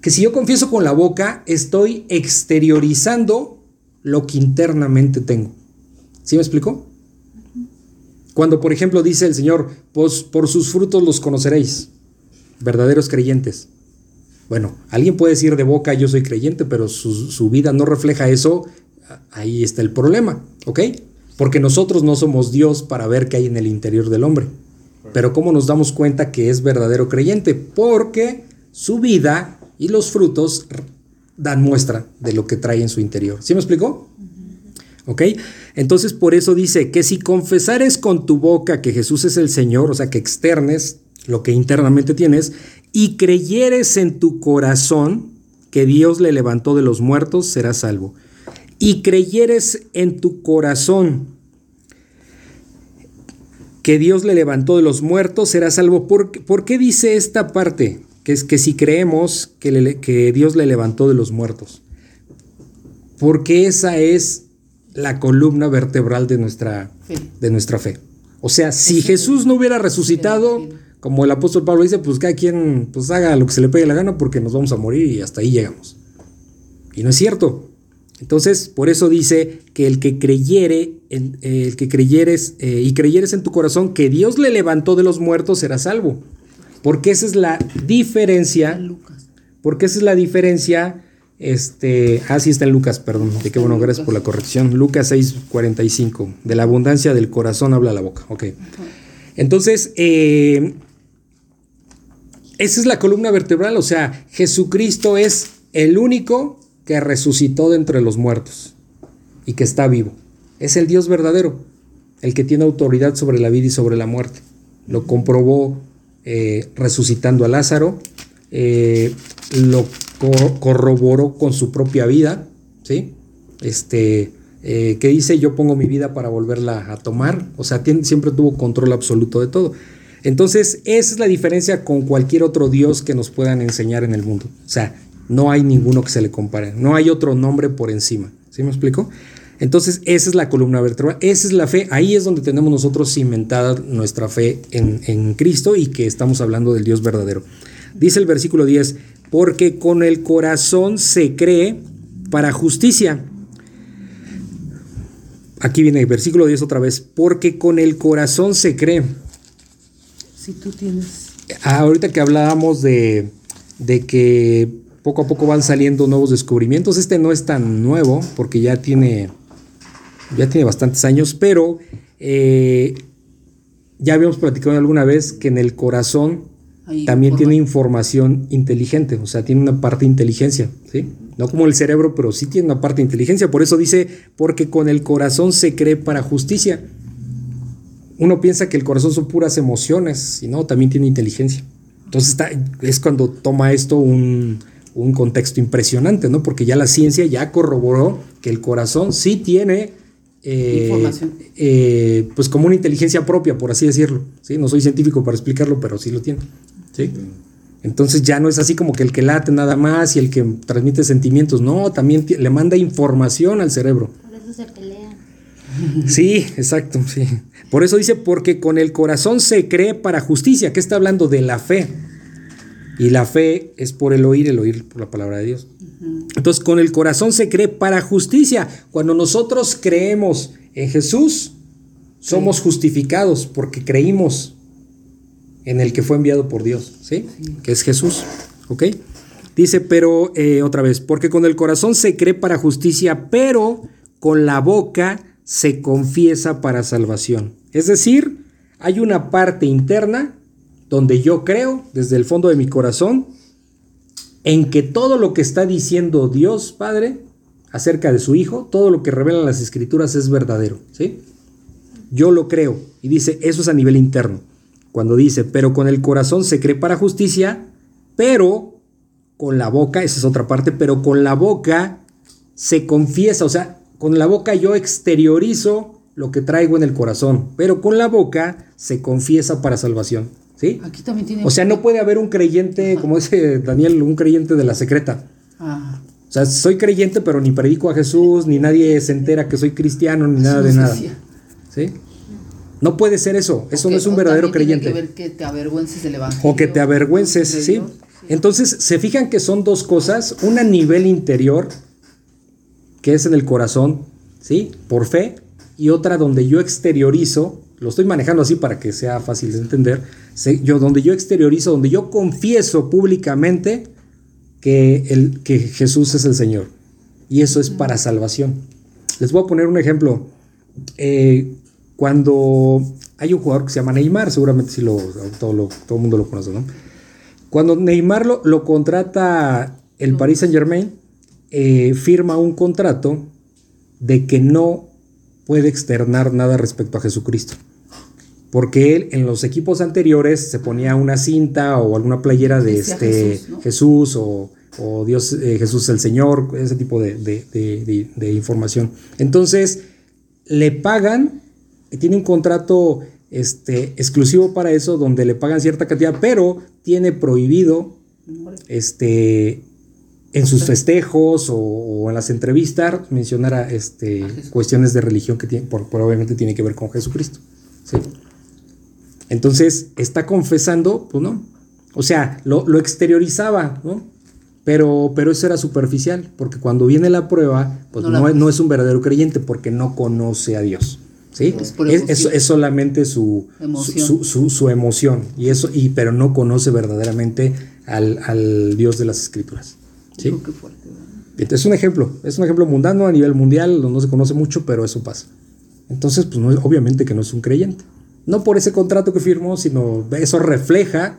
que si yo confieso con la boca, estoy exteriorizando lo que internamente tengo. ¿Sí me explico? Cuando, por ejemplo, dice el Señor, pues por sus frutos los conoceréis, verdaderos creyentes. Bueno, alguien puede decir de boca yo soy creyente, pero su, su vida no refleja eso, ahí está el problema, ¿ok? Porque nosotros no somos Dios para ver qué hay en el interior del hombre. Pero ¿cómo nos damos cuenta que es verdadero creyente? Porque su vida y los frutos dan muestra de lo que trae en su interior. ¿Sí me explicó? ¿Ok? Entonces por eso dice que si confesares con tu boca que Jesús es el Señor, o sea, que externes lo que internamente tienes, y creyeres en tu corazón que Dios le levantó de los muertos, serás salvo. Y creyeres en tu corazón que Dios le levantó de los muertos, serás salvo. ¿Por, ¿Por qué dice esta parte? que es que si creemos que, que Dios le levantó de los muertos, porque esa es la columna vertebral de nuestra, de nuestra fe. O sea, si Jesús no hubiera resucitado, como el apóstol Pablo dice, pues cada quien pues haga lo que se le pegue la gana porque nos vamos a morir y hasta ahí llegamos. Y no es cierto. Entonces, por eso dice que el que creyere, en, el que creyeres eh, y creyeres en tu corazón que Dios le levantó de los muertos será salvo. Porque esa es la diferencia. Porque esa es la diferencia. Este, ah, sí está en Lucas, perdón. De qué bueno, gracias por la corrección. Lucas 6:45. De la abundancia del corazón habla la boca. Ok. Entonces, eh, esa es la columna vertebral. O sea, Jesucristo es el único que resucitó de entre los muertos y que está vivo. Es el Dios verdadero, el que tiene autoridad sobre la vida y sobre la muerte. Lo comprobó eh, resucitando a Lázaro, eh, lo corroboró con su propia vida, ¿sí? Este, eh, que dice yo pongo mi vida para volverla a tomar, o sea, siempre tuvo control absoluto de todo. Entonces, esa es la diferencia con cualquier otro Dios que nos puedan enseñar en el mundo. O sea, no hay ninguno que se le compare, no hay otro nombre por encima. ¿Sí me explico? Entonces, esa es la columna vertebral, esa es la fe, ahí es donde tenemos nosotros cimentada nuestra fe en, Cristo y que estamos hablando del Dios verdadero. Dice el versículo 10, porque con el corazón se cree para justicia. Aquí viene el versículo 10 otra vez, porque con el corazón se cree. Si tú tienes... Ah, ahorita que hablábamos de, de que poco a poco van saliendo nuevos descubrimientos, este no es tan nuevo porque ya tiene ya tiene bastantes años, pero eh, ya habíamos platicado alguna vez que en el corazón también tiene información inteligente, o sea, tiene una parte de inteligencia, ¿sí? No como el cerebro, pero sí tiene una parte de inteligencia. Por eso dice, porque con el corazón se cree para justicia. Uno piensa que el corazón son puras emociones, y no, también tiene inteligencia. Entonces está, es cuando toma esto un, un contexto impresionante, ¿no? Porque ya la ciencia ya corroboró que el corazón sí tiene eh, eh, pues como una inteligencia propia, por así decirlo. ¿sí? No soy científico para explicarlo, pero sí lo tiene. ¿sí? Entonces ya no es así como que el que late nada más y el que transmite sentimientos, no, también le manda información al cerebro. Por eso se. Sí, exacto, sí. Por eso dice, porque con el corazón se cree para justicia, que está hablando de la fe. Y la fe es por el oír, el oír por la palabra de Dios. Entonces, con el corazón se cree para justicia. Cuando nosotros creemos en Jesús, somos justificados porque creímos en el que fue enviado por Dios, ¿sí? Que es Jesús, ¿ok? Dice, pero eh, otra vez, porque con el corazón se cree para justicia, pero con la boca se confiesa para salvación. Es decir, hay una parte interna donde yo creo desde el fondo de mi corazón en que todo lo que está diciendo Dios Padre acerca de su Hijo, todo lo que revelan las escrituras es verdadero, ¿sí? Yo lo creo y dice, eso es a nivel interno. Cuando dice, pero con el corazón se cree para justicia, pero con la boca, esa es otra parte, pero con la boca se confiesa, o sea, con la boca yo exteriorizo lo que traigo en el corazón, pero con la boca se confiesa para salvación. ¿Sí? Aquí también tiene. O sea, no puede haber un creyente, como dice Daniel, un creyente de la secreta. Ah, O sea, soy creyente, pero ni predico a Jesús, ni nadie se entera que soy cristiano, ni nada de nada. decía. ¿Sí? No puede ser eso. Eso no es un verdadero también tiene creyente. que ver que te avergüences del evangelio. O que te avergüences, sí. Dios. Entonces, se fijan que son dos cosas, una a nivel interior, que es en el corazón, ¿sí? Por fe, y otra donde yo exteriorizo, lo estoy manejando así para que sea fácil de entender, yo donde yo exteriorizo, donde yo confieso públicamente que, el, que Jesús es el Señor. Y eso es para salvación. Les voy a poner un ejemplo. Eh, cuando hay un jugador que se llama Neymar, seguramente sí lo, todo, todo el mundo lo conoce, ¿no? Cuando Neymar lo, lo contrata el Paris Saint Germain, firma un contrato de que no puede externar nada respecto a Jesucristo. Porque él en los equipos anteriores se ponía una cinta o alguna playera de este Jesús, ¿no? Jesús o, o Dios, eh, Jesús el Señor, ese tipo de, de- de- información. Entonces, le pagan, y tiene un contrato este, exclusivo para eso, donde le pagan cierta cantidad, pero tiene prohibido este, en sus festejos o, o en las entrevistas mencionar a, este, cuestiones de religión que tiene, por, por obviamente tiene que ver con Jesucristo. ¿sí? Entonces, está confesando, pues no. O sea, lo, lo exteriorizaba, ¿no? Pero, pero eso era superficial, porque cuando viene la prueba, pues No es, no es un verdadero creyente, porque no conoce a Dios. ¿sí? Es es solamente su Emoción. Su, su- su emoción, y eso, y, pero no conoce verdaderamente al, al Dios de las Escrituras. ¿Sí? Hijo, qué fuerte, ¿verdad? Entonces, es un ejemplo, es un ejemplo mundano a nivel mundial, no se conoce mucho, pero eso pasa. Entonces, pues no es- obviamente que no es un creyente. No por ese contrato que firmó, sino eso refleja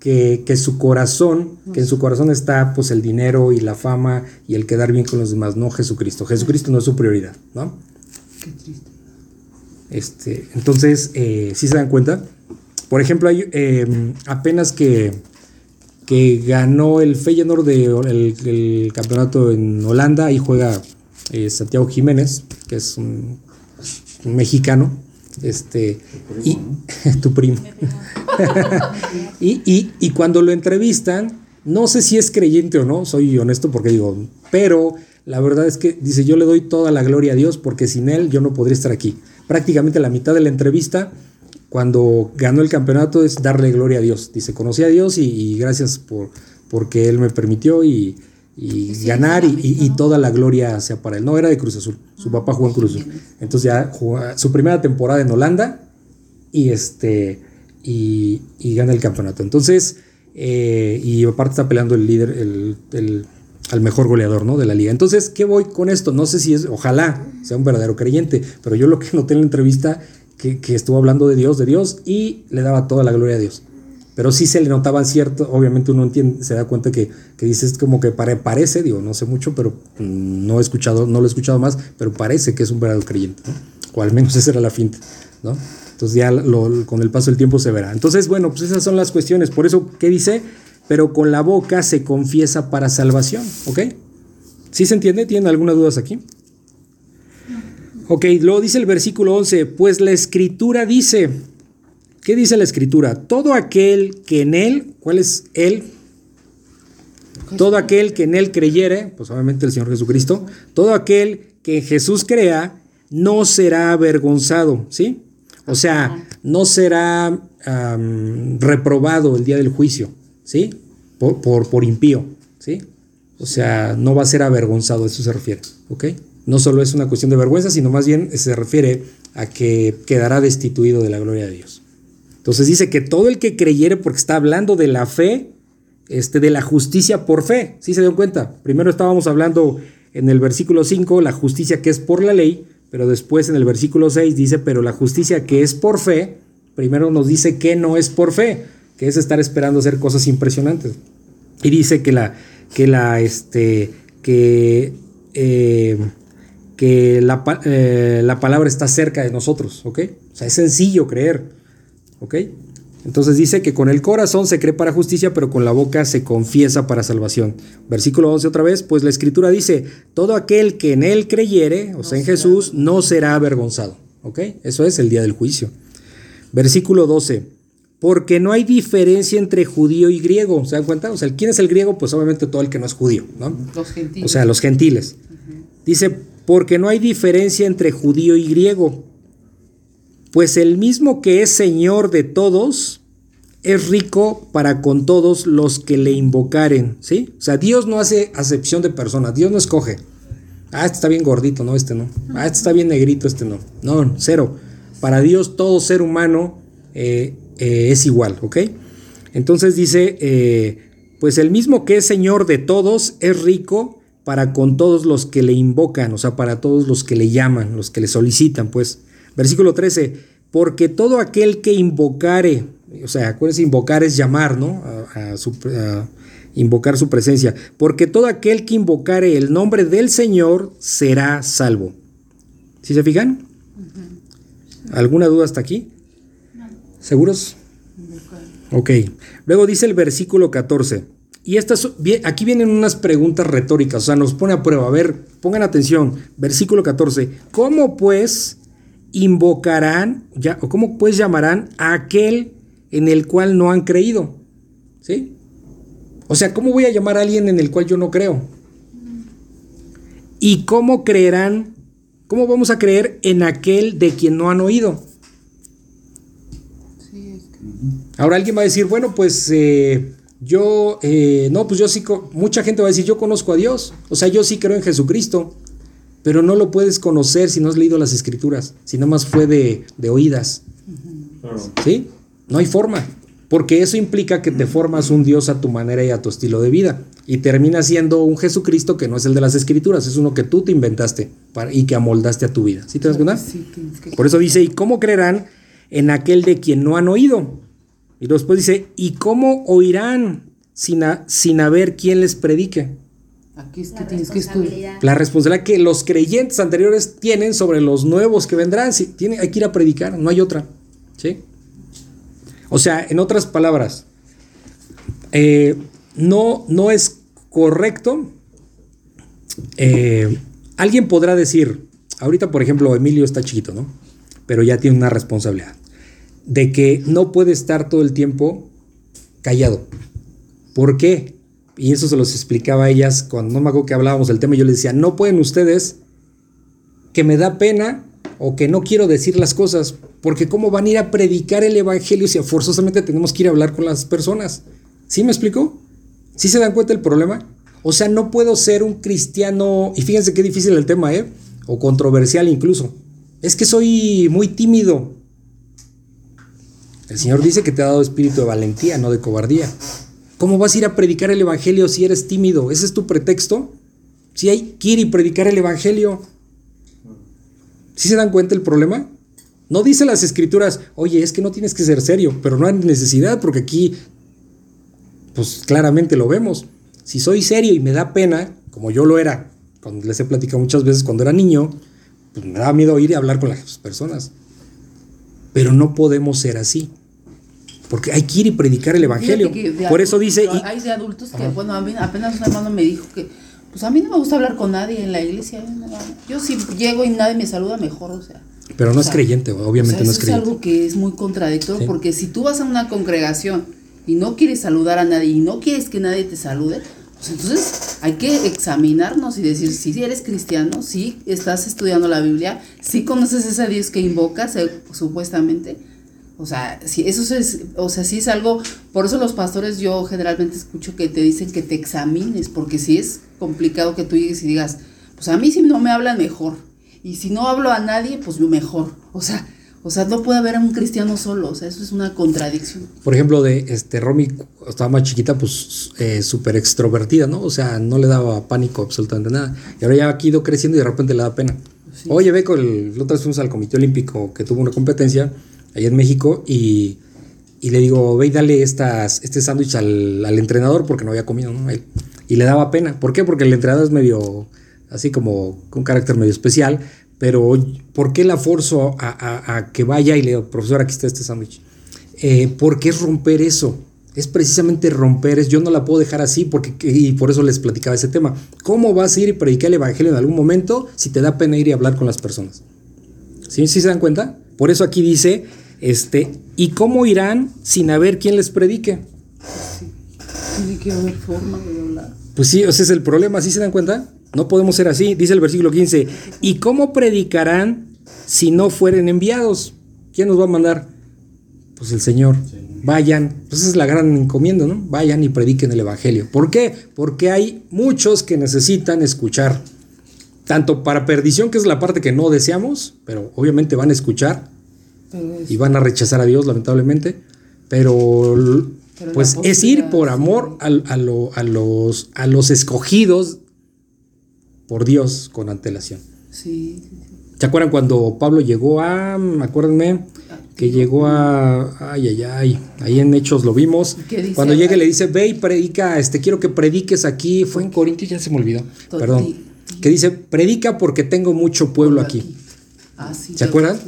que, que su corazón, que en su corazón está pues el dinero y la fama y el quedar bien con los demás, no Jesucristo. Jesucristo no es su prioridad, ¿no? Qué triste. Este, entonces, eh, si se dan cuenta, por ejemplo, hay eh, apenas que, que ganó el Feyenoord de, el, el campeonato en Holanda, ahí juega eh, Santiago Jiménez, que es un, un mexicano, este, y [laughs] tu primo. [laughs] y, y- y cuando lo entrevistan, no sé si es creyente o no, soy honesto porque digo, pero la verdad es que dice, yo le doy toda la gloria a Dios porque sin él yo no podría estar aquí. Prácticamente la mitad de la entrevista, cuando ganó el campeonato, es darle gloria a Dios. Dice, conocí a Dios y, y gracias por porque él me permitió y, y Sí, ganar sí, y, toda la gloria sea para él. No, era de Cruz Azul. Su papá jugó en Cruz Azul. Entonces ya jugó su primera temporada en Holanda y este y, y gana el campeonato. Entonces, eh, y aparte está peleando el líder, el, el- al mejor goleador ¿no? de la liga. Entonces, ¿qué voy con esto? No sé si es, ojalá sea un verdadero creyente, pero yo lo que noté en la entrevista, que, estuvo hablando de Dios, de Dios, y le daba toda la gloria a Dios. Pero sí se le notaban cierto, obviamente uno entiende, se da cuenta que, que dices como que pare- parece, digo, no sé mucho, pero no he escuchado, no lo he escuchado más, pero parece que es un verdadero creyente, ¿no? O al menos [laughs] esa era la finta, ¿no? Entonces ya lo- con el paso del tiempo se verá. Entonces, bueno, pues esas son las cuestiones. Por eso, ¿qué dice? Pero con la boca se confiesa para salvación, ¿ok? ¿Sí se entiende? ¿Tienen algunas dudas aquí? Ok, luego dice el versículo 11, pues la escritura dice, ¿qué dice la escritura? Todo aquel que en él, ¿cuál es él? Todo aquel que en él creyere, pues obviamente el Señor Jesucristo, todo aquel que en Jesús crea, no será avergonzado, ¿sí? O sea, no será reprobado el día del juicio, ¿sí? por, por, por impío, ¿sí? O sea, no va a ser avergonzado, a eso se refiere, ¿ok? No solo es una cuestión de vergüenza, sino más bien se refiere a que quedará destituido de la gloria de Dios. Entonces dice que todo el que creyere, porque está hablando de la fe, este, de la justicia por fe, ¿sí se dio cuenta? Primero estábamos hablando en el versículo 5, la justicia que es por la ley, pero después en el versículo 6 dice, pero la justicia que es por fe, primero nos dice que no es por fe, que es estar esperando hacer cosas impresionantes. Y dice que la, que la, este, que, eh, que la, eh, la, palabra está cerca de nosotros, ¿ok? O sea, es sencillo creer, ¿ok? Entonces dice que con el corazón se cree para justicia, pero con la boca se confiesa para salvación. Versículo 11 otra vez, pues la escritura dice, todo aquel que en él creyere, o sea, en Jesús, no será avergonzado, ¿ok? Eso es el día del juicio. Versículo 12, porque no hay diferencia entre judío y griego. ¿Se dan cuenta? O sea, ¿quién es el griego? Pues obviamente todo el que no es judío, ¿no? Los gentiles. O sea, los gentiles. Dice, porque no hay diferencia entre judío y griego. Pues el mismo que es Señor de todos, es rico para con todos los que le invocaren, ¿sí? O sea, Dios no hace acepción de personas, Dios no escoge. Ah, este está bien gordito, no, este no. Ah, este está bien negrito, este no. No, cero. Para Dios todo ser humano eh, eh, es igual, ¿ok? Entonces dice, eh, pues el mismo que es Señor de todos es rico para con todos los que le invocan, o sea, para todos los que le llaman, los que le solicitan, pues. Versículo 13, porque todo aquel que invocare, o sea, acuérdense, invocar es llamar, ¿no? A, su, a invocar su presencia, porque todo aquel que invocare el nombre del Señor será salvo. ¿Sí se fijan? ¿Alguna duda hasta aquí? ¿Seguros? Ok. Luego dice el versículo 14. Y estas, aquí vienen unas preguntas retóricas, o sea, nos pone a prueba. A ver, pongan atención. Versículo 14. ¿Cómo pues invocarán, ya, o cómo pues llamarán a aquel en el cual no han creído? ¿Sí? O sea, ¿cómo voy a llamar a alguien en el cual yo no creo? ¿Y cómo creerán, cómo vamos a creer en aquel de quien no han oído? Ahora alguien va a decir, bueno, pues eh, yo, eh, no, pues yo sí, mucha gente va a decir, yo conozco a Dios, o sea, yo sí creo en Jesucristo, pero no lo puedes conocer si no has leído las escrituras, si nada más fue de, de oídas. ¿Sí? No hay forma, porque eso implica que te formas un Dios a tu manera y a tu estilo de vida, y termina siendo un Jesucristo que no es el de las escrituras, es uno que tú te inventaste para, y que amoldaste a tu vida. ¿Sí te das cuenta? Sí, Por eso dice, ¿y cómo creerán en aquel de quien no han oído? Y después dice, ¿y cómo oirán sin, a- sin haber quien les predique? Aquí es que La tienes que estudiar. responsabilidad. La responsabilidad que los creyentes anteriores tienen sobre los nuevos que vendrán. Si tiene, hay que ir a predicar, no hay otra. ¿Sí? O sea, en otras palabras, eh, no, no es correcto. eh, alguien podrá decir, ahorita por ejemplo Emilio está chiquito, ¿no? Pero ya tiene una responsabilidad. De que no puede estar todo el tiempo callado. ¿Por qué? Y eso se los explicaba a ellas cuando no me acuerdo que hablábamos del tema. Yo les decía, no pueden ustedes que me da pena o que no quiero decir las cosas, porque cómo van a ir a predicar el evangelio si forzosamente tenemos que ir a hablar con las personas. ¿Sí me explico? ¿Sí se dan cuenta del problema? O sea, no puedo ser un cristiano, y fíjense qué difícil el tema, ¿eh? O controversial incluso. Es que soy muy tímido. El Señor dice que te ha dado espíritu de valentía, no de cobardía. ¿Cómo vas a ir a predicar el evangelio si eres tímido? ¿Ese es tu pretexto? Si hay que ir y predicar el evangelio. ¿Sí se dan cuenta el problema? No dice las escrituras, oye, es que no tienes que ser serio, pero no hay necesidad porque aquí, pues claramente lo vemos. Si soy serio y me da pena, como yo lo era, cuando les he platicado muchas veces cuando era niño, pues me da miedo ir y hablar con las personas. Pero no podemos ser así. Porque hay que ir y predicar el evangelio. Por eso dice, y- Hay de adultos que, bueno, a mí apenas un hermano me dijo que, pues a mí no me gusta hablar con nadie en la iglesia. Yo si llego y nadie me saluda, mejor, o sea. pero no es sea, creyente, obviamente o sea, no eso es creyente. algo que es muy contradictorio, Sí. porque si tú vas a una congregación y no quieres saludar a nadie y no quieres que nadie te salude, pues entonces hay que examinarnos y decir si eres cristiano, si estás estudiando la Biblia, si conoces ese Dios que invocas eh, supuestamente. O sea, si eso es, o sea, sí es algo, por eso los pastores yo generalmente escucho que te dicen que te examines, porque si es complicado que tú llegues y digas, pues a mí si no me hablan mejor, y si no hablo a nadie, pues mejor. O sea, o sea, no puede haber a un cristiano solo, o sea, eso es una contradicción. Por ejemplo, de este Romy, estaba más chiquita, pues eh, súper extrovertida, ¿no? O sea, no le daba pánico absolutamente nada. Y ahora ya ha ido creciendo y de repente le da pena. Oye, ve, con el, otra vez fuimos al Comité Olímpico que tuvo una competencia ahí en México y, y le digo, ve y dale estas, este sándwich al, al, entrenador porque no había comido, ¿no? Él. Y le daba pena. ¿Por qué? Porque el entrenador es medio, así como, con carácter medio especial pero ¿por qué la forzo a, que vaya y le digo, profesor, aquí está este sándwich? Eh, ¿Por qué es romper eso? Es precisamente romper, es, yo no la puedo dejar así porque, y por eso les platicaba ese tema. ¿Cómo vas a ir y predicar el evangelio en algún momento si te da pena ir y hablar con las personas? ¿Sí, ¿Sí se dan cuenta? Por eso aquí dice, este, ¿y cómo irán sin haber quien les predique? Tiene que haber forma de hablar. Pues sí, ese es el problema, ¿sí se dan cuenta? No podemos ser así, dice el versículo 15. ¿Y cómo predicarán si no fueren enviados? ¿Quién nos va a mandar? Pues el Señor. Vayan, pues esa es la gran encomienda, ¿no? Vayan y prediquen el Evangelio. ¿Por qué? Porque hay muchos que necesitan escuchar, tanto para perdición, que es la parte que no deseamos, pero obviamente van a escuchar y van a rechazar a Dios, lamentablemente, pero, pues es ir por amor a, a, los, a los escogidos por Dios con antelación. Sí. ¿Se acuerdan cuando Pablo llegó a, acuérdenme, que llegó a, ay, ay, ay, ahí en Hechos lo vimos. Cuando llega le dice, ve y predica, este, quiero que prediques aquí, fue en Corintios, ya se me olvidó, perdón, que dice, predica porque tengo mucho pueblo aquí. Ah, sí, ¿Se acuerdan?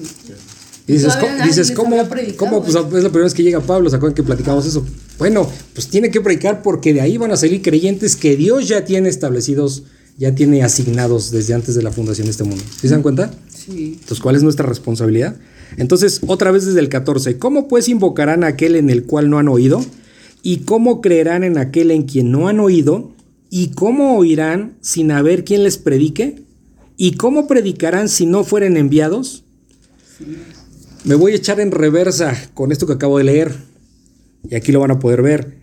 Y dices, ¿cómo, dices ¿cómo, ¿cómo? Pues es la primera vez que llega Pablo, ¿se acuerdan que platicamos eso? Bueno, pues tiene que predicar porque de ahí van a salir creyentes que Dios ya tiene establecidos ya tiene asignados desde antes de la fundación de este mundo. ¿Sí se dan cuenta? Sí. Entonces, ¿cuál es nuestra responsabilidad? Entonces, otra vez desde el 14, ¿cómo pues invocarán a aquel en el cual no han oído? ¿Y cómo creerán en aquel en quien no han oído? ¿Y cómo oirán sin haber quien les predique? ¿Y cómo predicarán si no fueren enviados? Me voy a echar en reversa con esto que acabo de leer. Y aquí lo van a poder ver.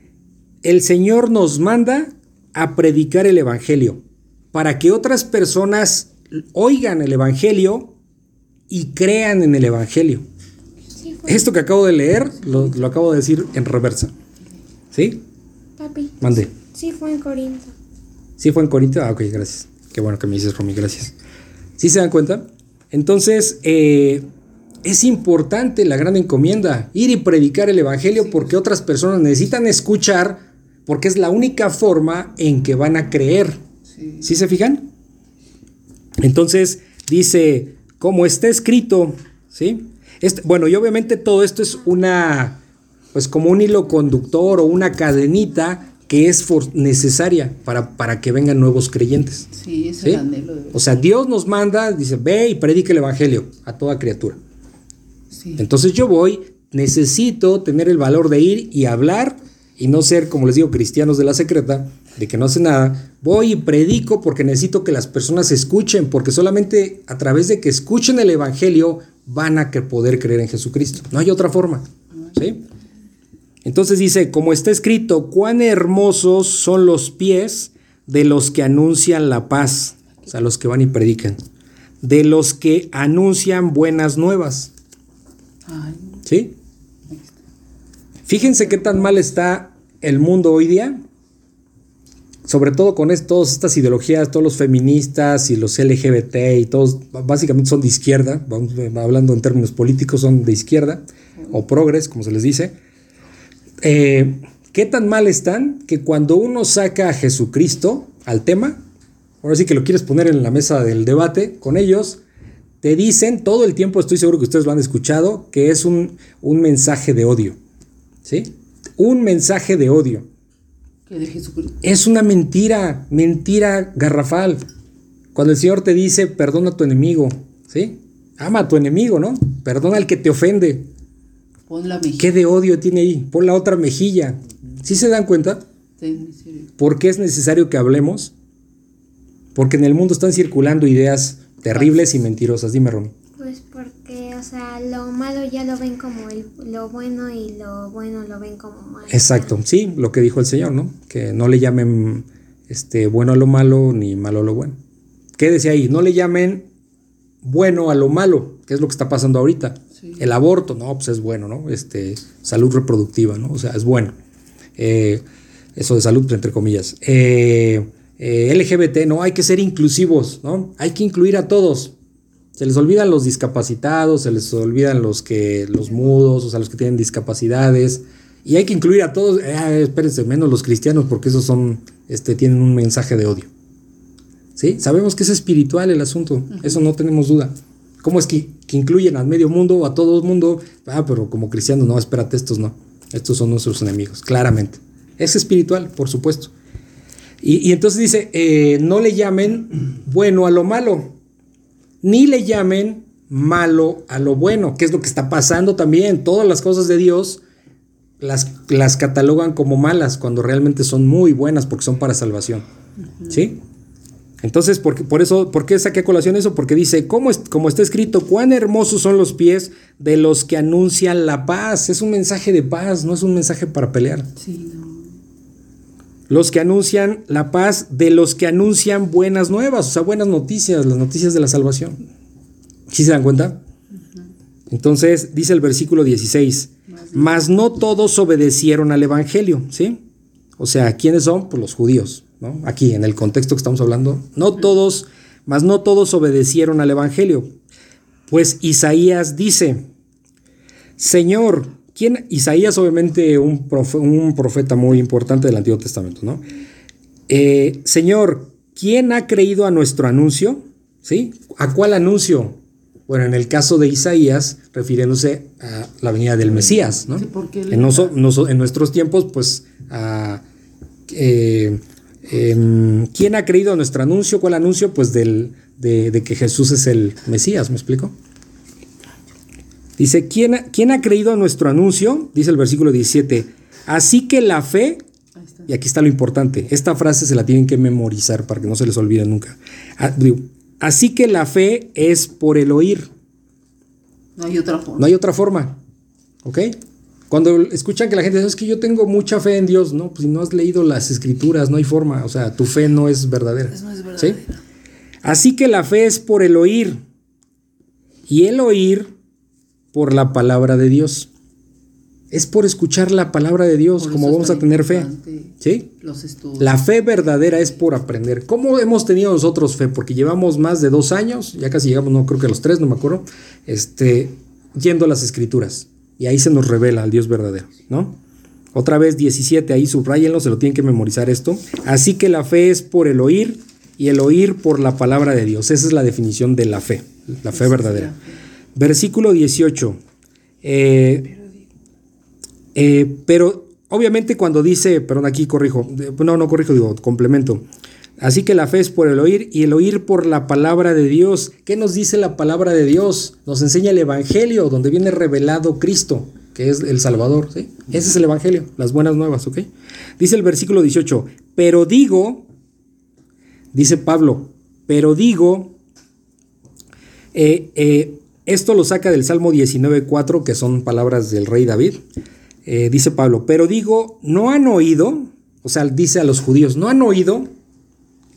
El Señor nos manda a predicar el Evangelio para que otras personas oigan el Evangelio y crean en el Evangelio. Esto que acabo de leer lo, acabo de decir en reversa. ¿Sí? Papi. Mande. Sí, fue en Corinto. ¿Sí fue en Corinto? Ah, ok, gracias. Qué bueno que me dices, Romy, gracias. ¿Sí se dan cuenta? Entonces, eh, es importante la gran encomienda, ir y predicar el Evangelio porque otras personas necesitan escuchar, porque es la única forma en que van a creer. ¿Sí se fijan? Entonces dice, como está escrito, ¿sí? Este, bueno, y obviamente todo esto es una, pues como un hilo conductor o una cadenita que es necesaria para, para que vengan nuevos creyentes. Sí, es el anhelo O sea, Dios nos manda, dice, ve y predique el Evangelio a toda criatura. Entonces yo voy, necesito tener el valor de ir y hablar y no ser, como les digo, cristianos de la secreta, de que no hace nada, voy y predico porque necesito que las personas escuchen, porque solamente a través de que escuchen el Evangelio van a poder creer en Jesucristo. No hay otra forma. ¿sí? Entonces dice, como está escrito, cuán hermosos son los pies de los que anuncian la paz, o sea, los que van y predican, de los que anuncian buenas nuevas. ¿Sí? Fíjense qué tan mal está el mundo hoy día sobre todo con todas estas ideologías, todos los feministas y los LGBT y todos, básicamente son de izquierda, vamos, hablando en términos políticos, son de izquierda, o progres, como se les dice. Eh, ¿Qué tan mal están que cuando uno saca a Jesucristo al tema, ahora sí que lo quieres poner en la mesa del debate con ellos, te dicen todo el tiempo, estoy seguro que ustedes lo han escuchado, que es un, un mensaje de odio. ¿Sí? Un mensaje de odio. Es una mentira, mentira garrafal. Cuando el Señor te dice, perdona a tu enemigo, ¿sí? Ama a tu enemigo, ¿no? Perdona al que te ofende. Pon la mejilla. ¿Qué de odio tiene ahí? Pon la otra mejilla. ¿Sí se dan cuenta? ¿Por qué es necesario que hablemos? Porque en el mundo están circulando ideas terribles y mentirosas. Dime, Romy. Pues porque, o sea, lo malo ya lo ven como el, lo bueno y lo bueno lo ven como malo. Exacto, sí, lo que dijo el Señor, ¿no? Que no le llamen este, bueno a lo malo ni malo a lo bueno. ¿Qué decía ahí? No le llamen bueno a lo malo, que es lo que está pasando ahorita. Sí. El aborto, no, pues es bueno, ¿no? Este, salud reproductiva, ¿no? O sea, es bueno. Eh, eso de salud, pues, entre comillas. Eh, eh, LGBT, no, hay que ser inclusivos, ¿no? Hay que incluir a todos. Se les olvidan los discapacitados, se les olvidan los que, los mudos, o sea, los que tienen discapacidades. Y hay que incluir a todos, eh, espérense, menos los cristianos, porque esos son, este, tienen un mensaje de odio. ¿Sí? Sabemos que es espiritual el asunto, eso no tenemos duda. ¿Cómo es que, que incluyen al medio mundo o a todo el mundo? Ah, pero como cristianos, no, espérate, estos no. Estos son nuestros enemigos, claramente. Es espiritual, por supuesto. Y, y entonces dice, eh, no le llamen bueno a lo malo, ni le llamen malo a lo bueno, que es lo que está pasando también. Todas las cosas de Dios las, las catalogan como malas cuando realmente son muy buenas porque son para salvación. ¿Sí? Entonces, ¿por, por eso, ¿por qué saqué a colación eso? Porque dice, ¿cómo es, como está escrito, cuán hermosos son los pies de los que anuncian la paz. Es un mensaje de paz, no es un mensaje para pelear. Sí, no. Los que anuncian la paz, de los que anuncian buenas nuevas, o sea, buenas noticias, las noticias de la salvación. ¿Sí se dan cuenta? Entonces, dice el versículo 16, mas no todos obedecieron al Evangelio, ¿sí? O sea, ¿quiénes son? Pues los judíos, ¿no? Aquí, en el contexto que estamos hablando. No todos, mas no todos obedecieron al Evangelio. Pues Isaías dice, Señor, ¿quién? Isaías obviamente un, profe- un profeta muy importante del Antiguo Testamento, ¿no? Eh, Señor, ¿quién ha creído a nuestro anuncio? ¿Sí? ¿A cuál anuncio? Bueno, en el caso de Isaías, refiriéndose a la venida del Mesías, ¿no? Sí, en, noso- noso- en nuestros tiempos, pues, a, eh, em, ¿quién ha creído a nuestro anuncio? ¿Cuál anuncio? Pues del, de, de que Jesús es el Mesías, ¿me explico? Dice, ¿quién ha, ¿quién ha creído a nuestro anuncio? Dice el versículo 17, así que la fe y aquí está lo importante. Esta frase se la tienen que memorizar para que no se les olvide nunca. Ah, Así que la fe es por el oír. No hay otra forma. No hay otra forma. ¿Ok? Cuando escuchan que la gente dice, es que yo tengo mucha fe en Dios, no, pues si no has leído las escrituras, no hay forma. O sea, tu fe no es verdadera. Eso no es ¿Sí? verdadera. Así que la fe es por el oír. Y el oír por la palabra de Dios. Es por escuchar la palabra de Dios, como vamos a tener fe. ¿Sí? Los. La fe verdadera es por aprender. ¿Cómo hemos tenido nosotros fe? Porque llevamos más de dos años, ya casi llegamos, no creo que a los tres, no me acuerdo, este, yendo a las escrituras. Y ahí se nos revela al Dios verdadero, ¿no? Otra vez 17, ahí subrayenlo, se lo tienen que memorizar esto. Así que la fe es por el oír y el oír por la palabra de Dios. Esa es la definición de la fe, la fe verdadera. Versículo 18. Eh, eh, pero obviamente cuando dice, perdón, aquí corrijo, no, no corrijo, digo, complemento. Así que la fe es por el oír y el oír por la palabra de Dios. ¿Qué nos dice la palabra de Dios? Nos enseña el Evangelio, donde viene revelado Cristo, que es el Salvador. Ese es el Evangelio, las buenas nuevas, ¿ok? Dice el versículo 18, pero digo, dice Pablo, pero digo, eh, eh, esto lo saca del Salmo 19.4, que son palabras del rey David. Eh, dice Pablo, pero digo, ¿no han oído? O sea, dice a los judíos, ¿no han oído?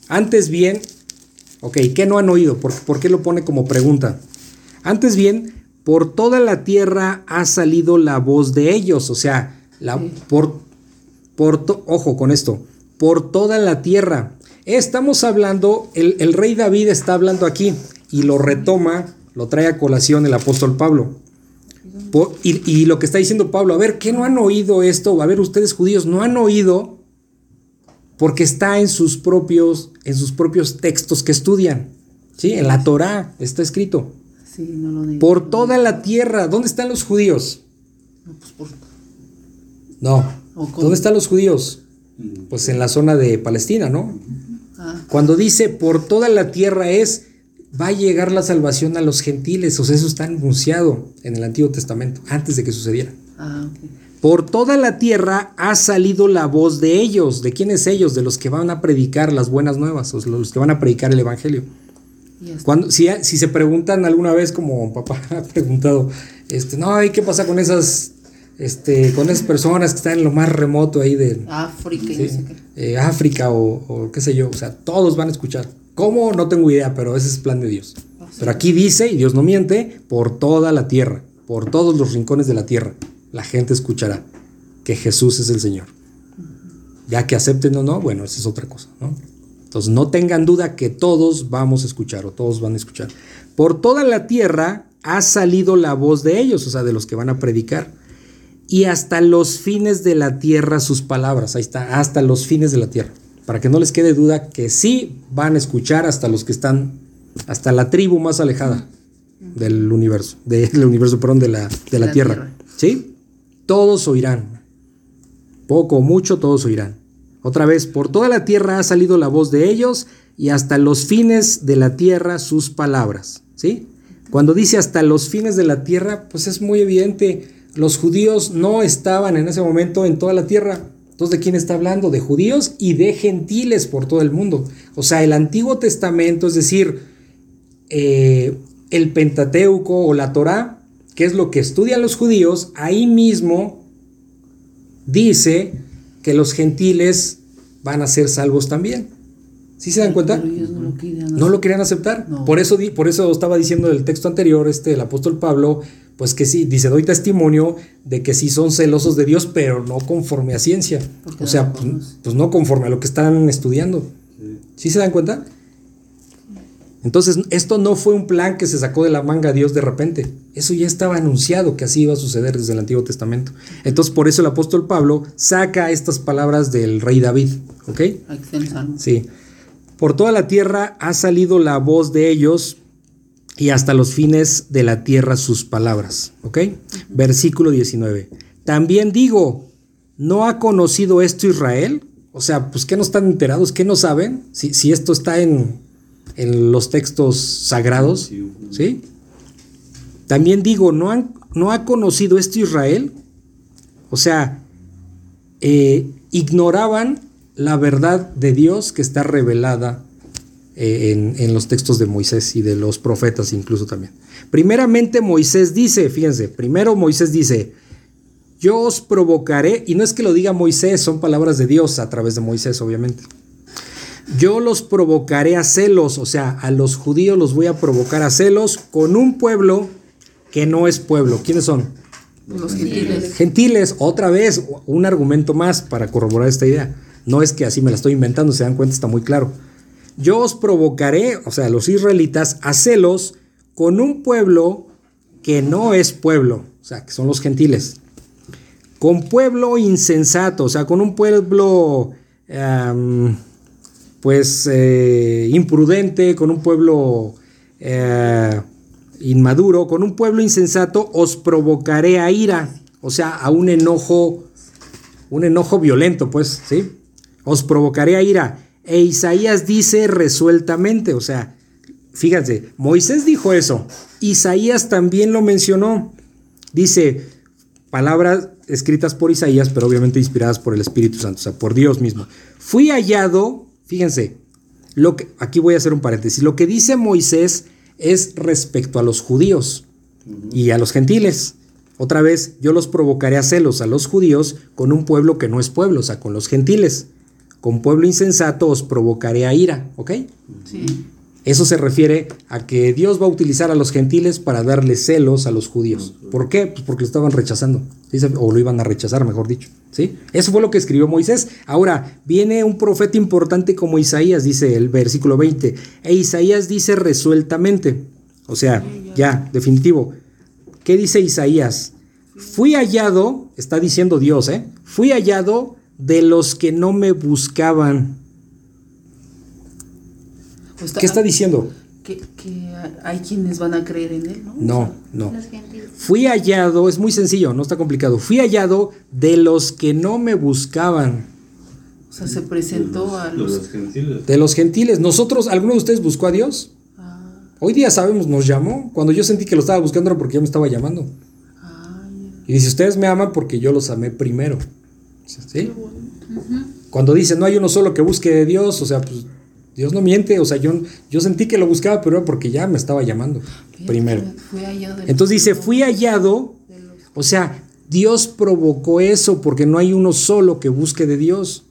Antes bien, ok, ¿qué no han oído? ¿Por, por qué lo pone como pregunta? Antes bien, por toda la tierra ha salido la voz de ellos, o sea, la, por, por to- ojo con esto, por toda la tierra. Estamos hablando, el, el rey David está hablando aquí y lo retoma, lo trae a colación el apóstol Pablo. Por- y, y lo que está diciendo Pablo, a ver, ¿qué no han oído esto? A ver, ustedes judíos, ¿no han oído? Porque está en sus propios, en sus propios textos que estudian. ¿Sí? En la Torá está escrito. Sí, no lo digo. Por toda la tierra. ¿Dónde están los judíos? No, pues. ¿Dónde están los judíos? Pues en la zona de Palestina, ¿no? Ah, Cuando dice por toda la tierra es, va a llegar la salvación a los gentiles. O sea, eso está anunciado en el Antiguo Testamento, antes de que sucediera. ah, ok. Por toda la tierra ha salido la voz de ellos. ¿De quiénes ellos? De los que van a predicar las buenas nuevas, o los que van a predicar el Evangelio. Cuando, si, si se preguntan alguna vez, como papá [laughs] ha preguntado, este, no, ¿y qué pasa con esas, este, con esas personas que están en lo más remoto ahí de África sí, no sé qué. eh, África o, o qué sé yo? O sea, todos van a escuchar. ¿Cómo? No tengo idea, pero ese es plan de Dios. Pero aquí dice, y Dios no miente, por toda la tierra, por todos los rincones de la tierra, la gente escuchará que Jesús es el Señor. Ya que acepten o no, bueno, esa es otra cosa, ¿no? Entonces no tengan duda que todos vamos a escuchar o todos van a escuchar. Por toda la tierra ha salido la voz de ellos, o sea, de los que van a predicar. Y hasta los fines de la tierra sus palabras, ahí está, hasta los fines de la tierra. Para que no les quede duda que sí van a escuchar hasta los que están, hasta la tribu más alejada del universo, [laughs] del universo, perdón, de la, de la, La tierra. tierra. ¿Sí? Todos oirán. Poco o mucho, todos oirán. Otra vez, por toda la tierra ha salido la voz de ellos y hasta los fines de la tierra sus palabras. ¿Sí? Cuando dice hasta los fines de la tierra, pues es muy evidente. Los judíos no estaban en ese momento en toda la tierra. Entonces, ¿de quién está hablando? De judíos y de gentiles por todo el mundo. O sea, el Antiguo Testamento, es decir, eh, el Pentateuco o la Torá, que es lo que estudian los judíos, ahí mismo dice que los gentiles van a ser salvos también. ¿Sí se dan cuenta? Pero ellos no lo querían. No lo querían aceptar. No. Por, eso, por eso estaba diciendo el texto anterior, este, el apóstol Pablo, pues que sí, dice, doy testimonio de que sí son celosos de Dios, pero no conforme a ciencia. O sea, pues, pues no conforme a lo que están estudiando. Sí. ¿Sí se dan cuenta? Entonces, esto no fue un plan que se sacó de la manga Dios de repente. Eso ya estaba anunciado que así iba a suceder desde el Antiguo Testamento. Entonces, por eso el apóstol Pablo saca estas palabras del rey David. ¿Ok? Sí. Por toda la tierra ha salido la voz de ellos y hasta los fines de la tierra sus palabras. ¿Ok? Versículo 19. También digo, ¿no ha conocido esto Israel? O sea, pues ¿qué no están enterados? ¿Qué no saben? Si, si esto está en, en los textos sagrados. Sí. También digo, ¿no, han, ¿no ha conocido esto Israel? O sea, eh, ignoraban la verdad de Dios que está revelada en, en los textos de Moisés y de los profetas incluso también. Primeramente Moisés dice, fíjense, primero Moisés dice, yo os provocaré, y no es que lo diga Moisés, son palabras de Dios a través de Moisés, obviamente. Yo los provocaré a celos, o sea, a los judíos los voy a provocar a celos con un pueblo que no es pueblo. ¿Quiénes son? Los gentiles. Gentiles, otra vez, un argumento más para corroborar esta idea. No es que así me la estoy inventando, se dan cuenta, está muy claro. Yo os provocaré, o sea, los israelitas, a celos con un pueblo que no es pueblo, o sea, que son los gentiles. Con pueblo insensato, o sea, con un pueblo, em, pues, eh, imprudente, con un pueblo eh, inmaduro, con un pueblo insensato, os provocaré a ira, o sea, a un enojo, un enojo violento, pues, ¿sí? Os provocaré a ira. E Isaías dice resueltamente, o sea, fíjense, Moisés dijo eso, Isaías también lo mencionó. Dice, palabras escritas por Isaías, pero obviamente inspiradas por el Espíritu Santo, o sea, por Dios mismo. Fui hallado, fíjense, lo que, aquí voy a hacer un paréntesis, lo que dice Moisés es respecto a los judíos y a los gentiles. Otra vez, yo los provocaré a celos a los judíos con un pueblo que no es pueblo, o sea, con los gentiles. Con pueblo insensato os provocaré a ira, ¿ok? Sí. Eso se refiere a que Dios va a utilizar a los gentiles para darle celos a los judíos. ¿Por qué? Pues porque lo estaban rechazando. O lo iban a rechazar, mejor dicho. ¿sí? Eso fue lo que escribió Moisés. Ahora, viene un profeta importante como Isaías, dice el versículo 20. E Isaías dice resueltamente. O sea, ya, definitivo. ¿Qué dice Isaías? Fui hallado, está diciendo Dios, ¿eh? Fui hallado de los que no me buscaban. O ¿Qué está diciendo? Que, que hay quienes van a creer en él, ¿no? No, no. Fui hallado, es muy sencillo, no está complicado. Fui hallado de los que no me buscaban, O sea, se presentó a de los. los gentiles. de los gentiles. Nosotros, ¿alguno de ustedes buscó a Dios? Ah, Hoy día sabemos, nos llamó. Cuando yo sentí que lo estaba buscando era porque ya me estaba llamando. ah, Y dice, ustedes me aman porque yo los amé primero. Cuando dice, no hay uno solo que busque de Dios, o sea, pues Dios no miente, o sea, yo, yo sentí que lo buscaba, pero era porque ya me estaba llamando primero. Entonces dice, fui hallado, o sea, Dios provocó eso porque no hay uno solo que busque de Dios.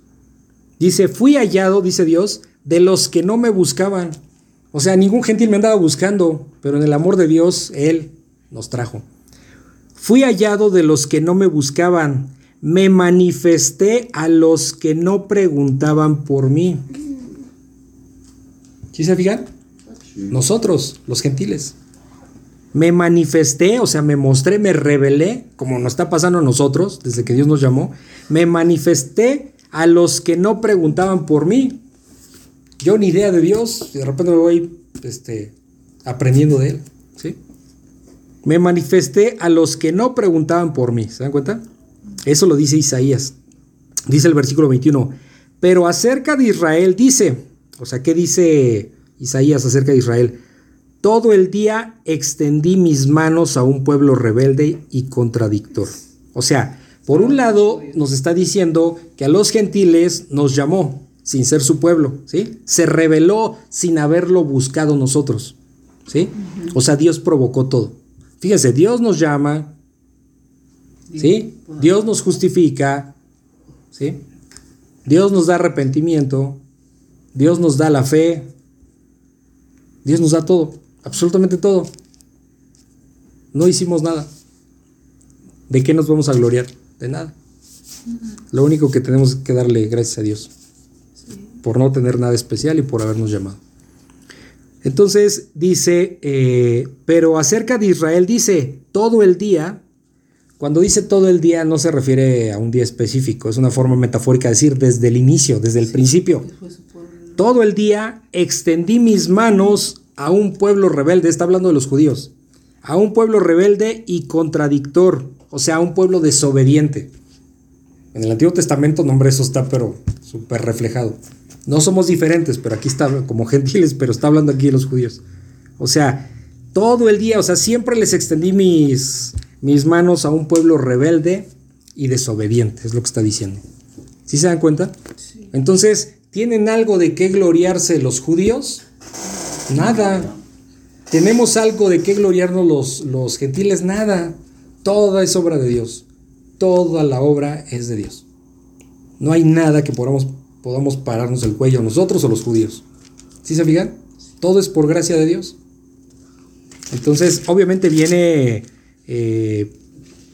Dice, fui hallado, dice Dios, de los que no me buscaban. O sea, ningún gentil me andaba buscando, pero en el amor de Dios, Él nos trajo. Fui hallado de los que no me buscaban. Me manifesté a los que no preguntaban por mí. ¿Sí se fijan? Nosotros, los gentiles. Me manifesté, o sea, me mostré, me revelé, como nos está pasando a nosotros desde que Dios nos llamó. Me manifesté a los que no preguntaban por mí. Yo ni idea de Dios, y de repente me voy este, aprendiendo de Él. ¿sí? Me manifesté a los que no preguntaban por mí. ¿Se dan cuenta? Eso lo dice Isaías. Dice el versículo 21. Pero acerca de Israel dice, o sea, ¿qué dice Isaías acerca de Israel? Todo el día extendí mis manos a un pueblo rebelde y contradictor. O sea, por un lado nos está diciendo que a los gentiles nos llamó sin ser su pueblo, ¿sí? Se reveló sin haberlo buscado nosotros, ¿sí? O sea, Dios provocó todo. Fíjense, Dios nos llama, ¿sí? Dios nos justifica, ¿sí? Dios nos da arrepentimiento, Dios nos da la fe, Dios nos da todo, absolutamente todo. No hicimos nada. ¿De qué nos vamos a gloriar? De nada. Lo único que tenemos es que darle gracias a Dios por no tener nada especial y por habernos llamado. Entonces dice, eh, pero acerca de Israel dice, todo el día, cuando dice todo el día no se refiere a un día específico, es una forma metafórica de decir desde el inicio, desde el principio. Todo el día extendí mis manos a un pueblo rebelde, está hablando de los judíos, a un pueblo rebelde y contradictor, o sea, a un pueblo desobediente. En el Antiguo Testamento, nombre eso está pero súper reflejado. No somos diferentes, pero aquí está como [laughs] gentiles, pero está hablando aquí de los judíos. O sea, todo el día, o sea, siempre les extendí mis, mis manos a un pueblo rebelde y desobediente, es lo que está diciendo. ¿Sí se dan cuenta? Entonces, ¿tienen algo de qué gloriarse los judíos? Nada. ¿Tenemos algo de qué gloriarnos los, los gentiles? Nada. Toda es obra de Dios. Toda la obra es de Dios. No hay nada que podamos, podamos pararnos el cuello nosotros o los judíos. ¿Sí se fijan? Todo es por gracia de Dios. Entonces, obviamente viene eh,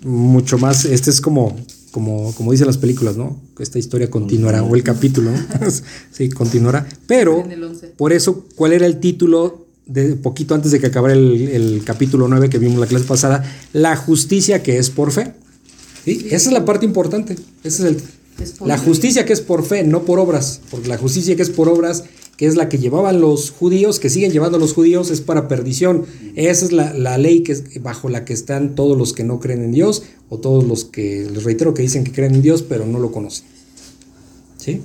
mucho más. Este es como, como, como dicen las películas, ¿no? Esta historia continuará, o el capítulo, ¿no? [laughs] sí, continuará. Pero, En el 11. por eso, ¿cuál era el título de poquito antes de que acabara el, el capítulo 9 que vimos la clase pasada? La justicia que es por fe. ¿Sí? Esa es la parte importante. Ese es el, la justicia que es por fe, no por obras. Porque la justicia que es por obras, que es la que llevaban los judíos, que siguen llevando los judíos, es para perdición. Esa es la, la ley que es bajo la que están todos los que no creen en Dios, o todos los que, les reitero, que dicen que creen en Dios, pero no lo conocen. ¿Sí?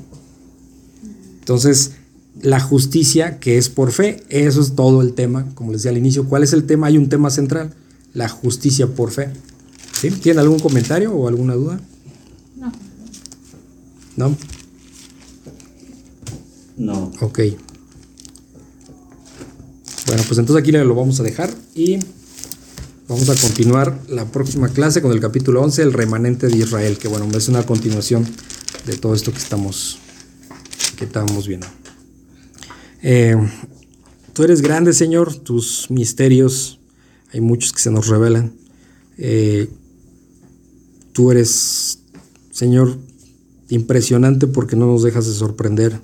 Entonces, la justicia que es por fe, eso es todo el tema, como les decía al inicio. ¿Cuál es el tema? Hay un tema central, la justicia por fe. ¿Sí? ¿Tienen algún comentario o alguna duda? No. ¿No? Ok. Bueno, pues entonces aquí lo vamos a dejar y vamos a continuar la próxima clase con el capítulo 11, el remanente de Israel, que bueno, es una continuación de todo esto que estamos, que estábamos viendo. Eh, tú eres grande, Señor, tus misterios, hay muchos que se nos revelan. Eh, tú eres, Señor, impresionante porque no nos dejas de sorprender.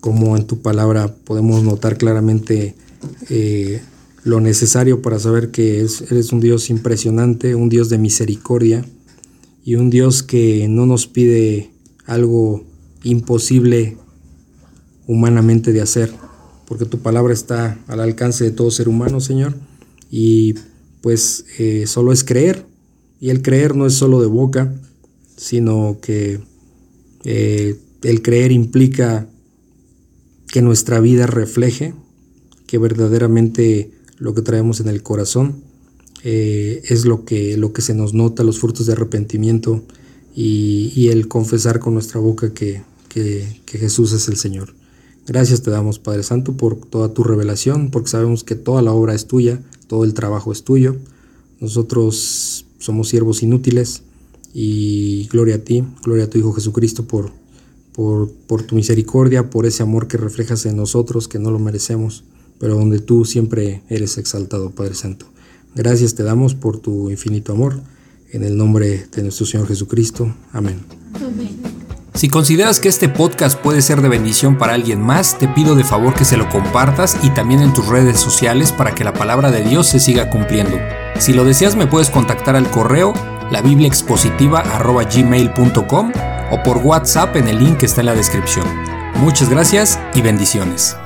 Como en tu palabra podemos notar claramente eh, lo necesario para saber que es- eres un Dios impresionante, un Dios de misericordia y un Dios que no nos pide algo imposible humanamente de hacer, porque tu palabra está al alcance de todo ser humano, Señor, y pues eh, solo es creer, y el creer no es solo de boca, sino que eh, el creer implica que nuestra vida refleje que verdaderamente lo que traemos en el corazón eh, es lo que, lo que se nos nota, los frutos de arrepentimiento y, el confesar con nuestra boca que Jesús es el Señor. Gracias te damos, Padre Santo, por toda tu revelación, porque sabemos que toda la obra es tuya, todo el trabajo es tuyo. Nosotros somos siervos inútiles y gloria a ti, gloria a tu Hijo Jesucristo por, por, tu misericordia, por ese amor que reflejas en nosotros, que no lo merecemos, pero donde tú siempre eres exaltado, Padre Santo. Gracias te damos por tu infinito amor. En el nombre de nuestro Señor Jesucristo. Amén. Si consideras que este podcast puede ser de bendición para alguien más, te pido de favor que se lo compartas y también en tus redes sociales para que la palabra de Dios se siga cumpliendo. Si lo deseas me puedes contactar al correo labibliaexpositiva.gmail.com o por WhatsApp en el link que está en la descripción. Muchas gracias y bendiciones.